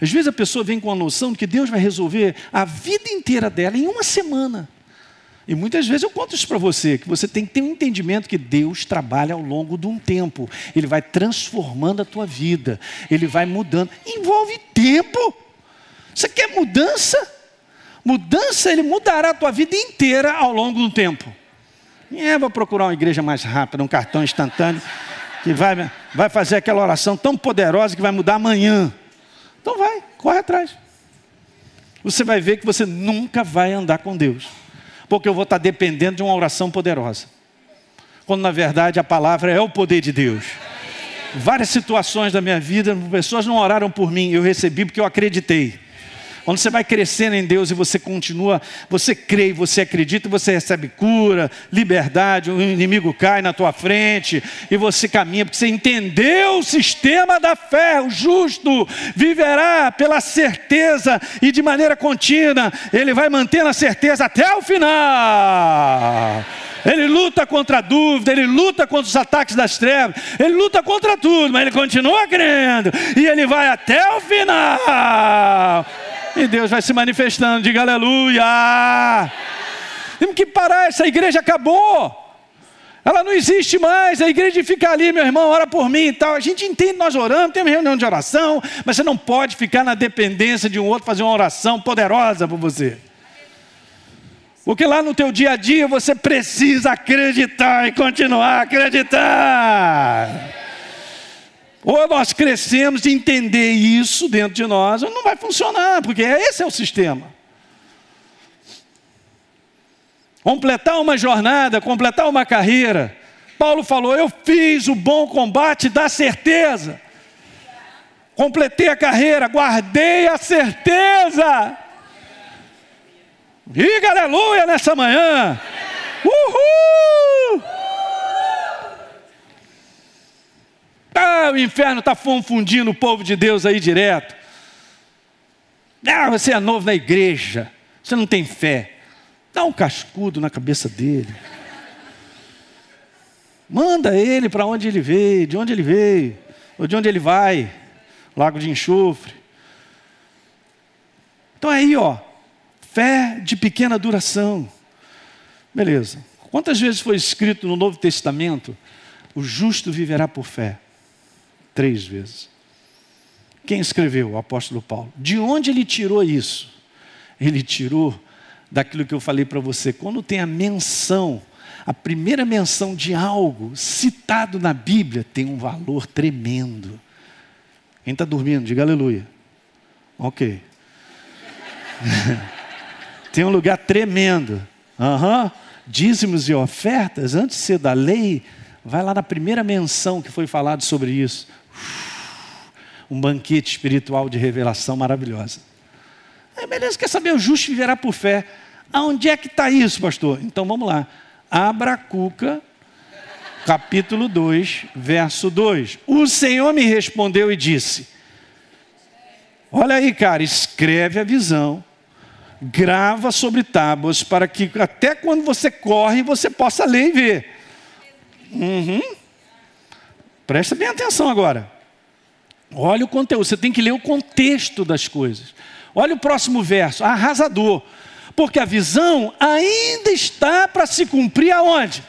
Às vezes a pessoa vem com a noção de que Deus vai resolver a vida inteira dela em uma semana. E muitas vezes eu conto isso para você, que você tem que ter um entendimento que Deus trabalha ao longo de um tempo. Ele vai transformando a tua vida, ele vai mudando. Envolve tempo. Você quer mudança? Mudança, ele mudará a tua vida inteira ao longo do tempo. É, vou procurar uma igreja mais rápida, um cartão instantâneo, que vai, vai fazer aquela oração tão poderosa que vai mudar amanhã. Então vai, corre atrás. Você vai ver que você nunca vai andar com Deus, porque eu vou estar dependendo de uma oração poderosa. Quando na verdade a palavra é o poder de Deus. Várias situações da minha vida, pessoas não oraram por mim, eu recebi porque eu acreditei. Quando você vai crescendo em Deus e você continua, você crê, você acredita, você recebe cura, liberdade, o inimigo cai na tua frente e você caminha, porque você entendeu o sistema da fé. O justo viverá pela certeza e de maneira contínua, ele vai mantendo a certeza até o final. Ele luta contra a dúvida, ele luta contra os ataques das trevas, ele luta contra tudo, mas ele continua crendo e ele vai até o final. E Deus vai se manifestando, diga aleluia. Temos que parar, essa igreja acabou. Ela não existe mais, a igreja fica ali, meu irmão, ora por mim e tal. A gente entende, nós oramos, temos reunião de oração, mas você não pode ficar na dependência de um outro fazer uma oração poderosa por você. Porque lá no teu dia a dia você precisa acreditar e continuar a acreditar. Ou nós crescemos de entender isso dentro de nós, ou não vai funcionar, porque esse é o sistema. Completar uma jornada, completar uma carreira. Paulo falou: Eu fiz o bom combate da certeza. Completei a carreira, guardei a certeza. Diga aleluia nessa manhã. Uhul! Ah, o inferno está confundindo o povo de Deus aí direto. Ah, você é novo na igreja, você não tem fé. Dá um cascudo na cabeça dele. Manda ele para onde ele veio, de onde ele veio, ou de onde ele vai. Lago de enxofre. Então aí, ó, Fé de pequena duração. Beleza. Quantas vezes foi escrito no Novo Testamento: o justo viverá por fé? Três vezes. Quem escreveu? O apóstolo Paulo. De onde ele tirou isso? Ele tirou daquilo que eu falei para você. Quando tem a menção, a primeira menção de algo citado na Bíblia, tem um valor tremendo. Quem está dormindo, diga aleluia. Ok. Tem um lugar tremendo. Uhum. Dízimos e ofertas, antes de ser da lei, vai lá na primeira menção que foi falado sobre isso. Um banquete espiritual de revelação maravilhosa. Aí, beleza, quer saber? O justo viverá por fé. Aonde é que está isso, pastor? Então vamos lá. Abra Cuca, capítulo 2, verso 2. O Senhor me respondeu e disse: Olha aí, cara, escreve a visão grava sobre tábuas para que até quando você corre você possa ler e ver. Uhum. Presta bem atenção agora. Olha o conteúdo, você tem que ler o contexto das coisas. Olha o próximo verso, arrasador. Porque a visão ainda está para se cumprir aonde?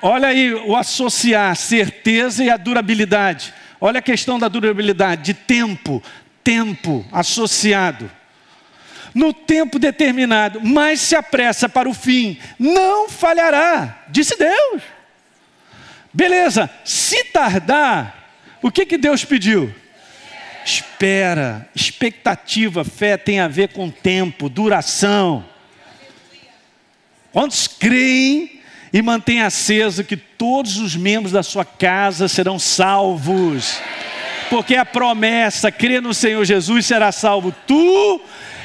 Olha aí o associar certeza e a durabilidade. Olha a questão da durabilidade, de tempo, tempo associado no tempo determinado, mas se apressa para o fim, não falhará, disse Deus. Beleza, se tardar, o que, que Deus pediu? Espera, expectativa, fé tem a ver com tempo, duração. Quantos creem e mantêm aceso que todos os membros da sua casa serão salvos? Porque a promessa, crê no Senhor Jesus, será salvo tu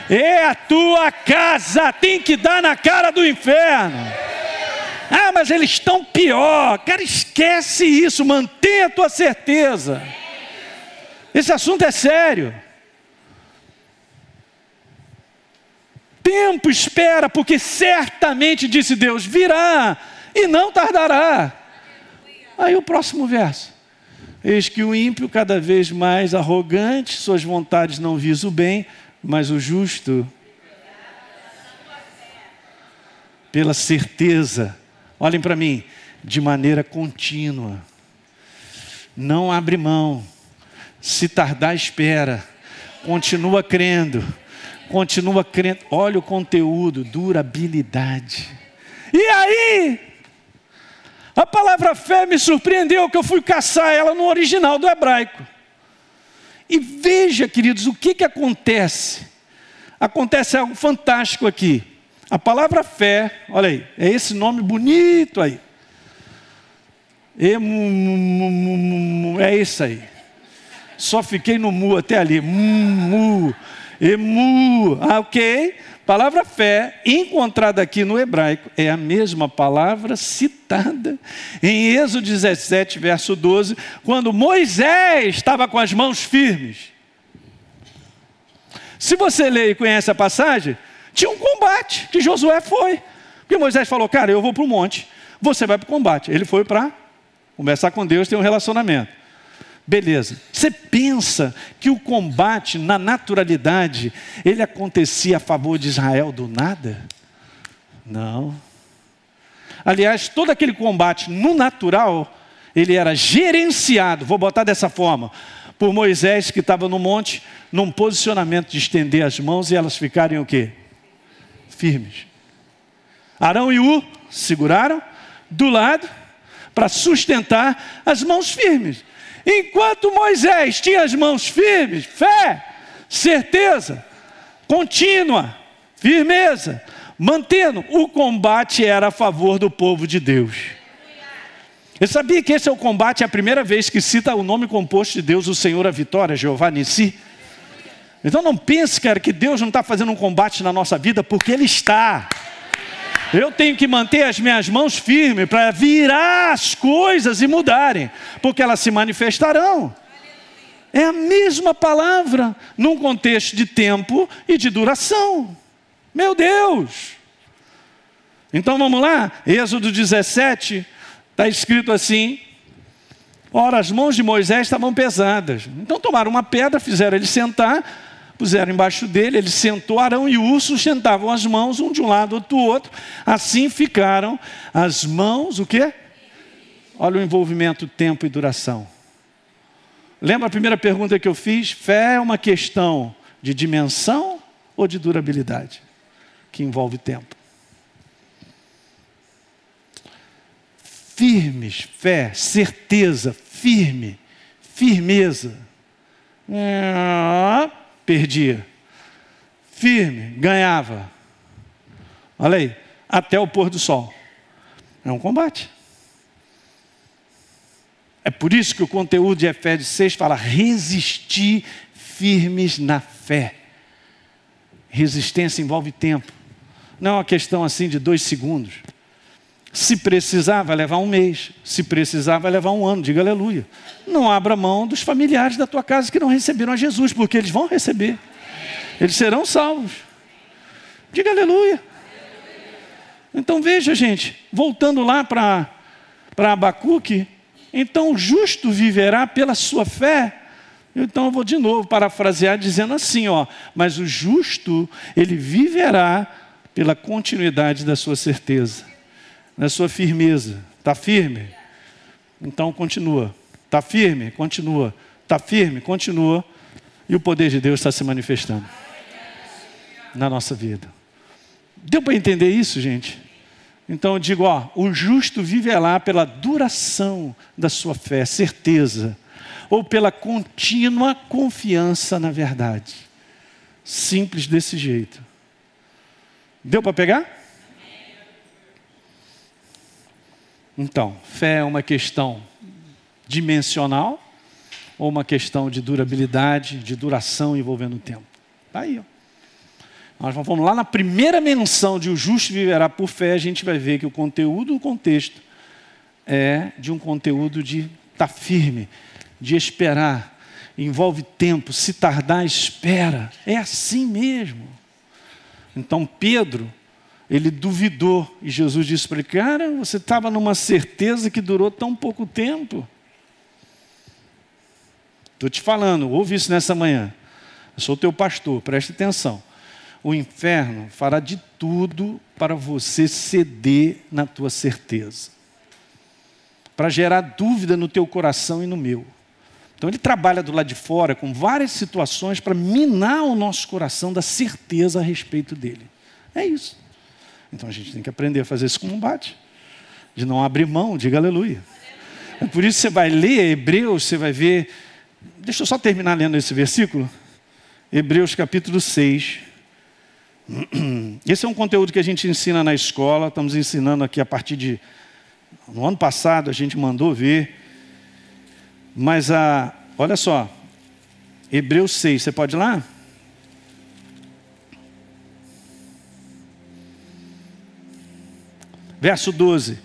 é a tua casa, tem que dar na cara do inferno. Ah, mas eles estão pior. Cara, esquece isso, mantenha a tua certeza. Esse assunto é sério. Tempo espera, porque certamente, disse Deus, virá e não tardará. Aí o próximo verso. Eis que o ímpio, cada vez mais arrogante, suas vontades não visa o bem, mas o justo, pela certeza, olhem para mim, de maneira contínua, não abre mão, se tardar, espera, continua crendo, continua crendo, olha o conteúdo, durabilidade. E aí, a palavra fé me surpreendeu que eu fui caçar ela no original do hebraico. E veja, queridos, o que, que acontece. Acontece algo fantástico aqui. A palavra fé, olha aí, é esse nome bonito aí. É isso aí. Só fiquei no mu até ali. Mu. Emu, ah, ok? Palavra fé, encontrada aqui no hebraico, é a mesma palavra citada em Êxodo 17, verso 12, quando Moisés estava com as mãos firmes. Se você lê e conhece a passagem, tinha um combate que Josué foi. Porque Moisés falou: Cara, eu vou para o monte, você vai para o combate. Ele foi para conversar com Deus, ter um relacionamento. Beleza. Você pensa que o combate na naturalidade ele acontecia a favor de Israel do nada? Não. Aliás, todo aquele combate no natural, ele era gerenciado, vou botar dessa forma, por Moisés que estava no monte, num posicionamento de estender as mãos e elas ficarem o quê? Firmes. Arão e U seguraram do lado para sustentar as mãos firmes. Enquanto Moisés tinha as mãos firmes, fé, certeza, contínua, firmeza, mantendo, o combate era a favor do povo de Deus. Eu sabia que esse é o combate, é a primeira vez que cita o nome composto de Deus, o Senhor, a vitória, Jeová Nissi. Então não pense, cara, que Deus não está fazendo um combate na nossa vida, porque Ele está. Eu tenho que manter as minhas mãos firmes para virar as coisas e mudarem, porque elas se manifestarão. É a mesma palavra, num contexto de tempo e de duração. Meu Deus! Então vamos lá, Êxodo 17, está escrito assim: Ora, as mãos de Moisés estavam pesadas. Então tomaram uma pedra, fizeram ele sentar, puseram embaixo dele, ele sentou, Arão e Urso sustentavam as mãos, um de um lado, outro do outro. Assim ficaram as mãos, o quê? Olha o envolvimento, tempo e duração. Lembra a primeira pergunta que eu fiz? Fé é uma questão de dimensão ou de durabilidade? Que envolve tempo. Firmes, fé, certeza, firme, firmeza. É perdia. Firme, ganhava. Olha aí, até o pôr do sol. É um combate. É por isso que o conteúdo de Efésios 6 fala: resistir firmes na fé. Resistência envolve tempo. Não é uma questão assim de dois segundos. Se precisar, vai levar um mês. Se precisar, vai levar um ano. Diga aleluia. Não abra mão dos familiares da tua casa que não receberam a Jesus, porque eles vão receber. Eles serão salvos. Diga aleluia. Então veja, gente, voltando lá para Abacuque, então o justo viverá pela sua fé. Então eu vou de novo parafrasear dizendo assim, ó, mas o justo, ele viverá pela continuidade da sua certeza na sua firmeza. Está firme? Então continua. Está firme? Continua. Está firme? Continua. E o poder de Deus está se manifestando na nossa vida. Deu para entender isso, gente? Então eu digo, ó, o justo viverá pela duração da sua fé, certeza, ou pela contínua confiança na verdade. Simples desse jeito. Deu para pegar? Então, fé é uma questão dimensional ou uma questão de durabilidade, de duração envolvendo o tempo? Está aí, ó. Nós vamos lá na primeira menção de o justo viverá por fé, a gente vai ver que o conteúdo, o contexto, é de um conteúdo de estar tá firme, de esperar, envolve tempo, se tardar, espera. É assim mesmo. Então Pedro ele duvidou e Jesus disse para ele: Cara, você estava numa certeza que durou tão pouco tempo. Estou te falando, ouve isso nessa manhã. Eu sou teu pastor, preste atenção. O inferno fará de tudo para você ceder na tua certeza, para gerar dúvida no teu coração e no meu. Então ele trabalha do lado de fora com várias situações para minar o nosso coração da certeza a respeito dele. É isso. Então a gente tem que aprender a fazer esse combate, de não abrir mão, diga aleluia. É por isso que você vai ler Hebreus, você vai ver. Deixa eu só terminar lendo esse versículo. Hebreus capítulo 6. Esse é um conteúdo que a gente ensina na escola, estamos ensinando aqui a partir de. No ano passado a gente mandou ver. Mas a. Olha só. Hebreus 6, você pode ir lá? Verso 12.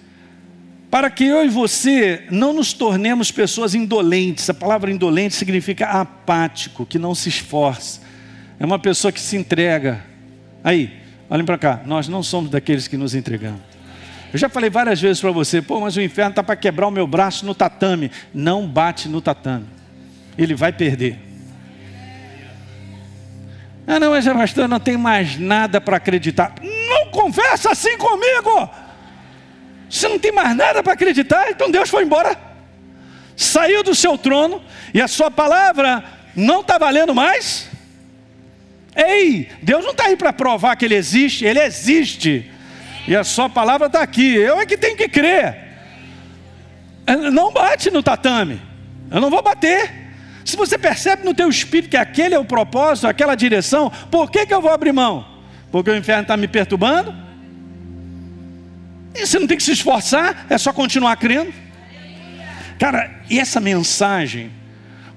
Para que eu e você não nos tornemos pessoas indolentes. A palavra indolente significa apático, que não se esforça. É uma pessoa que se entrega. Aí, olhem para cá. Nós não somos daqueles que nos entregamos. Eu já falei várias vezes para você, pô, mas o inferno está para quebrar o meu braço no tatame. Não bate no tatame. Ele vai perder. Ah, não, mas pastor, não tem mais nada para acreditar. Não conversa assim comigo. Você não tem mais nada para acreditar, então Deus foi embora. Saiu do seu trono e a sua palavra não está valendo mais. Ei, Deus não está aí para provar que Ele existe, Ele existe. E a sua palavra está aqui. Eu é que tenho que crer. É, não bate no tatame. Eu não vou bater. Se você percebe no teu espírito que aquele é o propósito, aquela direção, por que, que eu vou abrir mão? Porque o inferno está me perturbando? Você não tem que se esforçar, é só continuar crendo. Cara, e essa mensagem,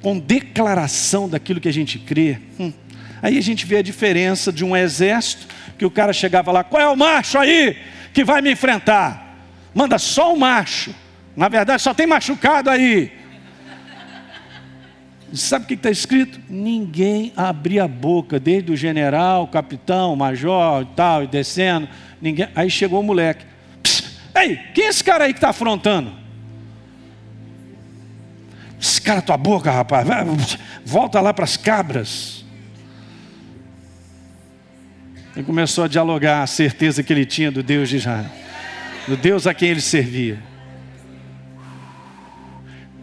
com declaração daquilo que a gente crê, hum, aí a gente vê a diferença de um exército, que o cara chegava lá, qual é o macho aí que vai me enfrentar? Manda só um macho. Na verdade, só tem machucado aí. Sabe o que está escrito? Ninguém abria a boca, desde o general, o capitão, o major e tal, e descendo. Ninguém... Aí chegou o moleque. Ei, quem é esse cara aí que está afrontando? Esse cara, tua boca, rapaz, volta lá para as cabras. E começou a dialogar a certeza que ele tinha do Deus de Israel, do Deus a quem ele servia.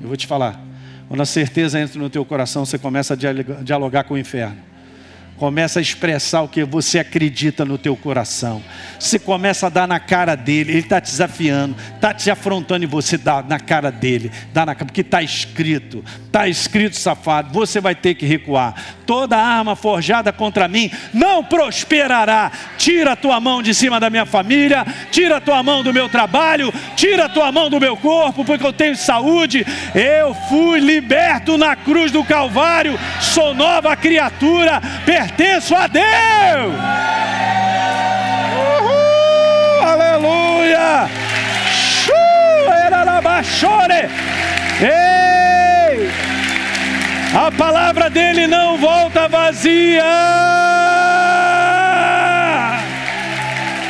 Eu vou te falar, quando a certeza entra no teu coração, você começa a dialogar com o inferno começa a expressar o que você acredita no teu coração. Você começa a dar na cara dele, ele está te desafiando, está te afrontando e você dá na cara dele, dá na porque está escrito, está escrito, safado, você vai ter que recuar. Toda arma forjada contra mim não prosperará. Tira a tua mão de cima da minha família, tira a tua mão do meu trabalho, tira a tua mão do meu corpo, porque eu tenho saúde. Eu fui liberto na cruz do Calvário, sou nova criatura, pertenço a Deus. Uhul, aleluia. Ei! A palavra dele não volta vazia.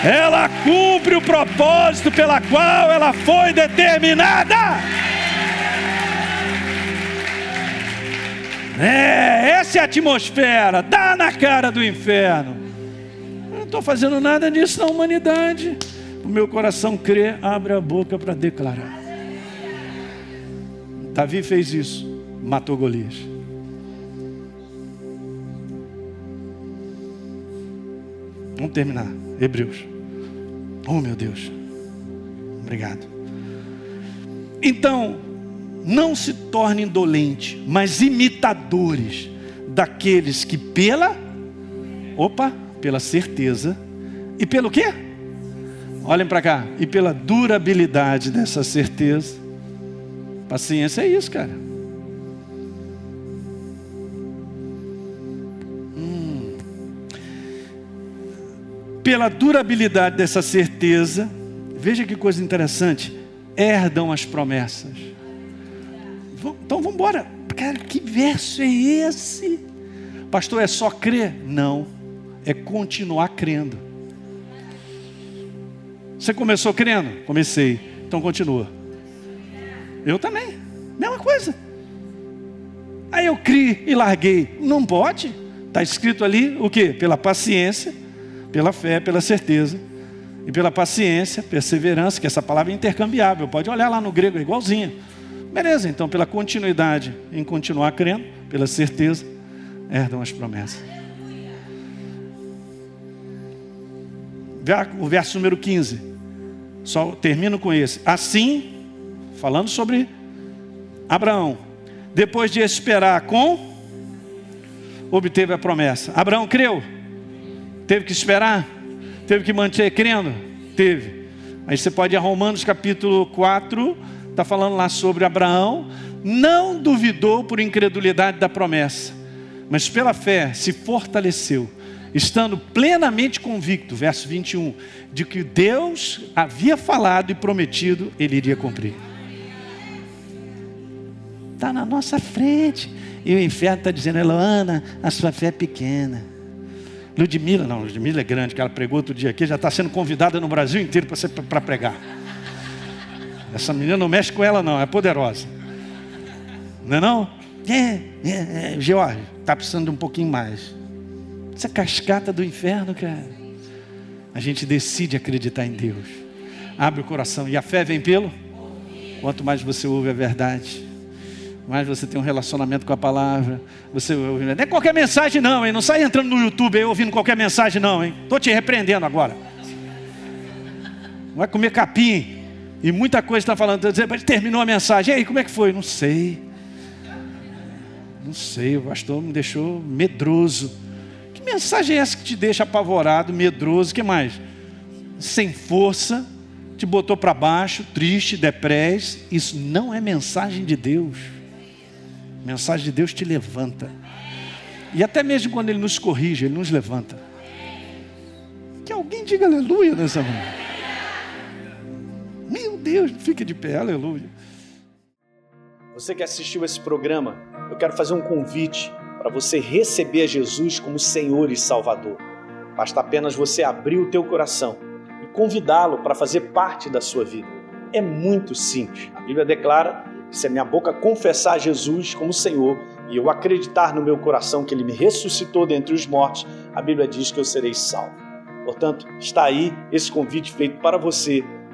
Ela cumpre o propósito pela qual ela foi determinada. É, essa é a atmosfera, dá na cara do inferno. Eu não estou fazendo nada disso na humanidade. O meu coração crê, abre a boca para declarar. Davi fez isso, matou Golias. Vamos terminar. Hebreus. Oh meu Deus. Obrigado. Então, não se tornem indolentes, mas imitadores daqueles que pela opa, pela certeza e pelo quê? Olhem para cá, e pela durabilidade dessa certeza. Paciência é isso, cara. Hum. Pela durabilidade dessa certeza, veja que coisa interessante, herdam as promessas. Então vamos embora. Cara, que verso é esse? Pastor, é só crer? Não, é continuar crendo. Você começou crendo? Comecei. Então continua. Eu também. Mesma coisa. Aí eu criei e larguei. Não pode. Está escrito ali o que? Pela paciência, pela fé, pela certeza. E pela paciência, perseverança, que essa palavra é intercambiável. Pode olhar lá no grego, é igualzinha. Beleza, então pela continuidade em continuar crendo, pela certeza, herdam as promessas. O verso número 15. Só termino com esse. Assim, falando sobre Abraão, depois de esperar com, obteve a promessa. Abraão creu, teve que esperar, teve que manter crendo, teve. Aí você pode ir a Romanos capítulo 4, está falando lá sobre Abraão, não duvidou por incredulidade da promessa, mas pela fé se fortaleceu estando plenamente convicto, verso 21, de que Deus havia falado e prometido, ele iria cumprir. Está na nossa frente. E o inferno está dizendo, Eloana, a sua fé é pequena. Ludmila, não, Ludmila é grande, que ela pregou outro dia aqui, já está sendo convidada no Brasil inteiro para pregar. Essa menina não mexe com ela, não, é poderosa. Não é não? É, é, é. George, está precisando de um pouquinho mais. Essa cascata do inferno, cara. A gente decide acreditar em Deus. Abre o coração. E a fé vem pelo? Quanto mais você ouve a verdade, mais você tem um relacionamento com a palavra. Você ouve. Não é qualquer mensagem, não, hein? Não sai entrando no YouTube aí ouvindo qualquer mensagem, não, hein? Estou te repreendendo agora. Não vai comer capim. E muita coisa está falando. Mas terminou a mensagem. E aí, como é que foi? Não sei. Não sei, o pastor me deixou medroso. Que mensagem é essa que te deixa apavorado, medroso? que mais? Sem força, te botou para baixo, triste, depressa. Isso não é mensagem de Deus. Mensagem de Deus te levanta. E até mesmo quando Ele nos corrige, Ele nos levanta. Que alguém diga aleluia nessa manhã. Deus, fique de pé, aleluia. Você que assistiu esse programa, eu quero fazer um convite para você receber Jesus como Senhor e Salvador. Basta apenas você abrir o teu coração e convidá-lo para fazer parte da sua vida. É muito simples. A Bíblia declara que se a minha boca confessar Jesus como Senhor e eu acreditar no meu coração que ele me ressuscitou dentre os mortos, a Bíblia diz que eu serei salvo. Portanto, está aí esse convite feito para você,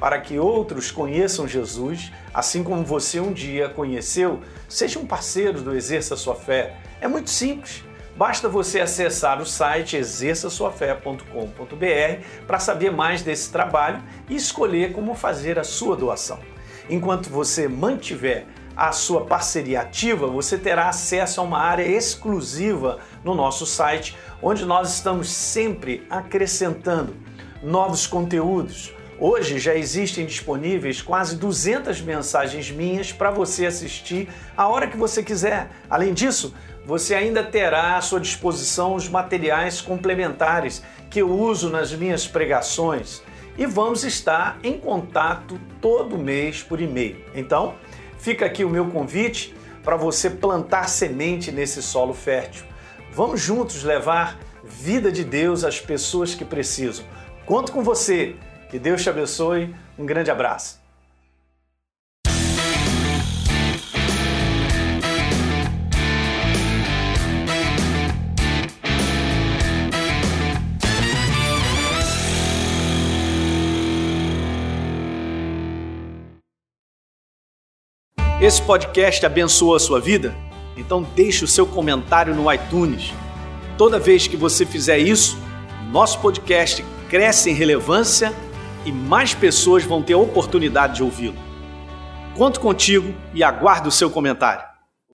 para que outros conheçam Jesus, assim como você um dia conheceu, seja um parceiro do Exerça Sua Fé. É muito simples. Basta você acessar o site exerçaçoafé.com.br para saber mais desse trabalho e escolher como fazer a sua doação. Enquanto você mantiver a sua parceria ativa, você terá acesso a uma área exclusiva no nosso site, onde nós estamos sempre acrescentando novos conteúdos. Hoje já existem disponíveis quase 200 mensagens minhas para você assistir a hora que você quiser. Além disso, você ainda terá à sua disposição os materiais complementares que eu uso nas minhas pregações e vamos estar em contato todo mês por e-mail. Então, Fica aqui o meu convite para você plantar semente nesse solo fértil. Vamos juntos levar vida de Deus às pessoas que precisam. Conto com você. Que Deus te abençoe. Um grande abraço. Esse podcast abençoou a sua vida? Então deixe o seu comentário no iTunes. Toda vez que você fizer isso, nosso podcast cresce em relevância e mais pessoas vão ter a oportunidade de ouvi-lo. Conto contigo e aguardo o seu comentário.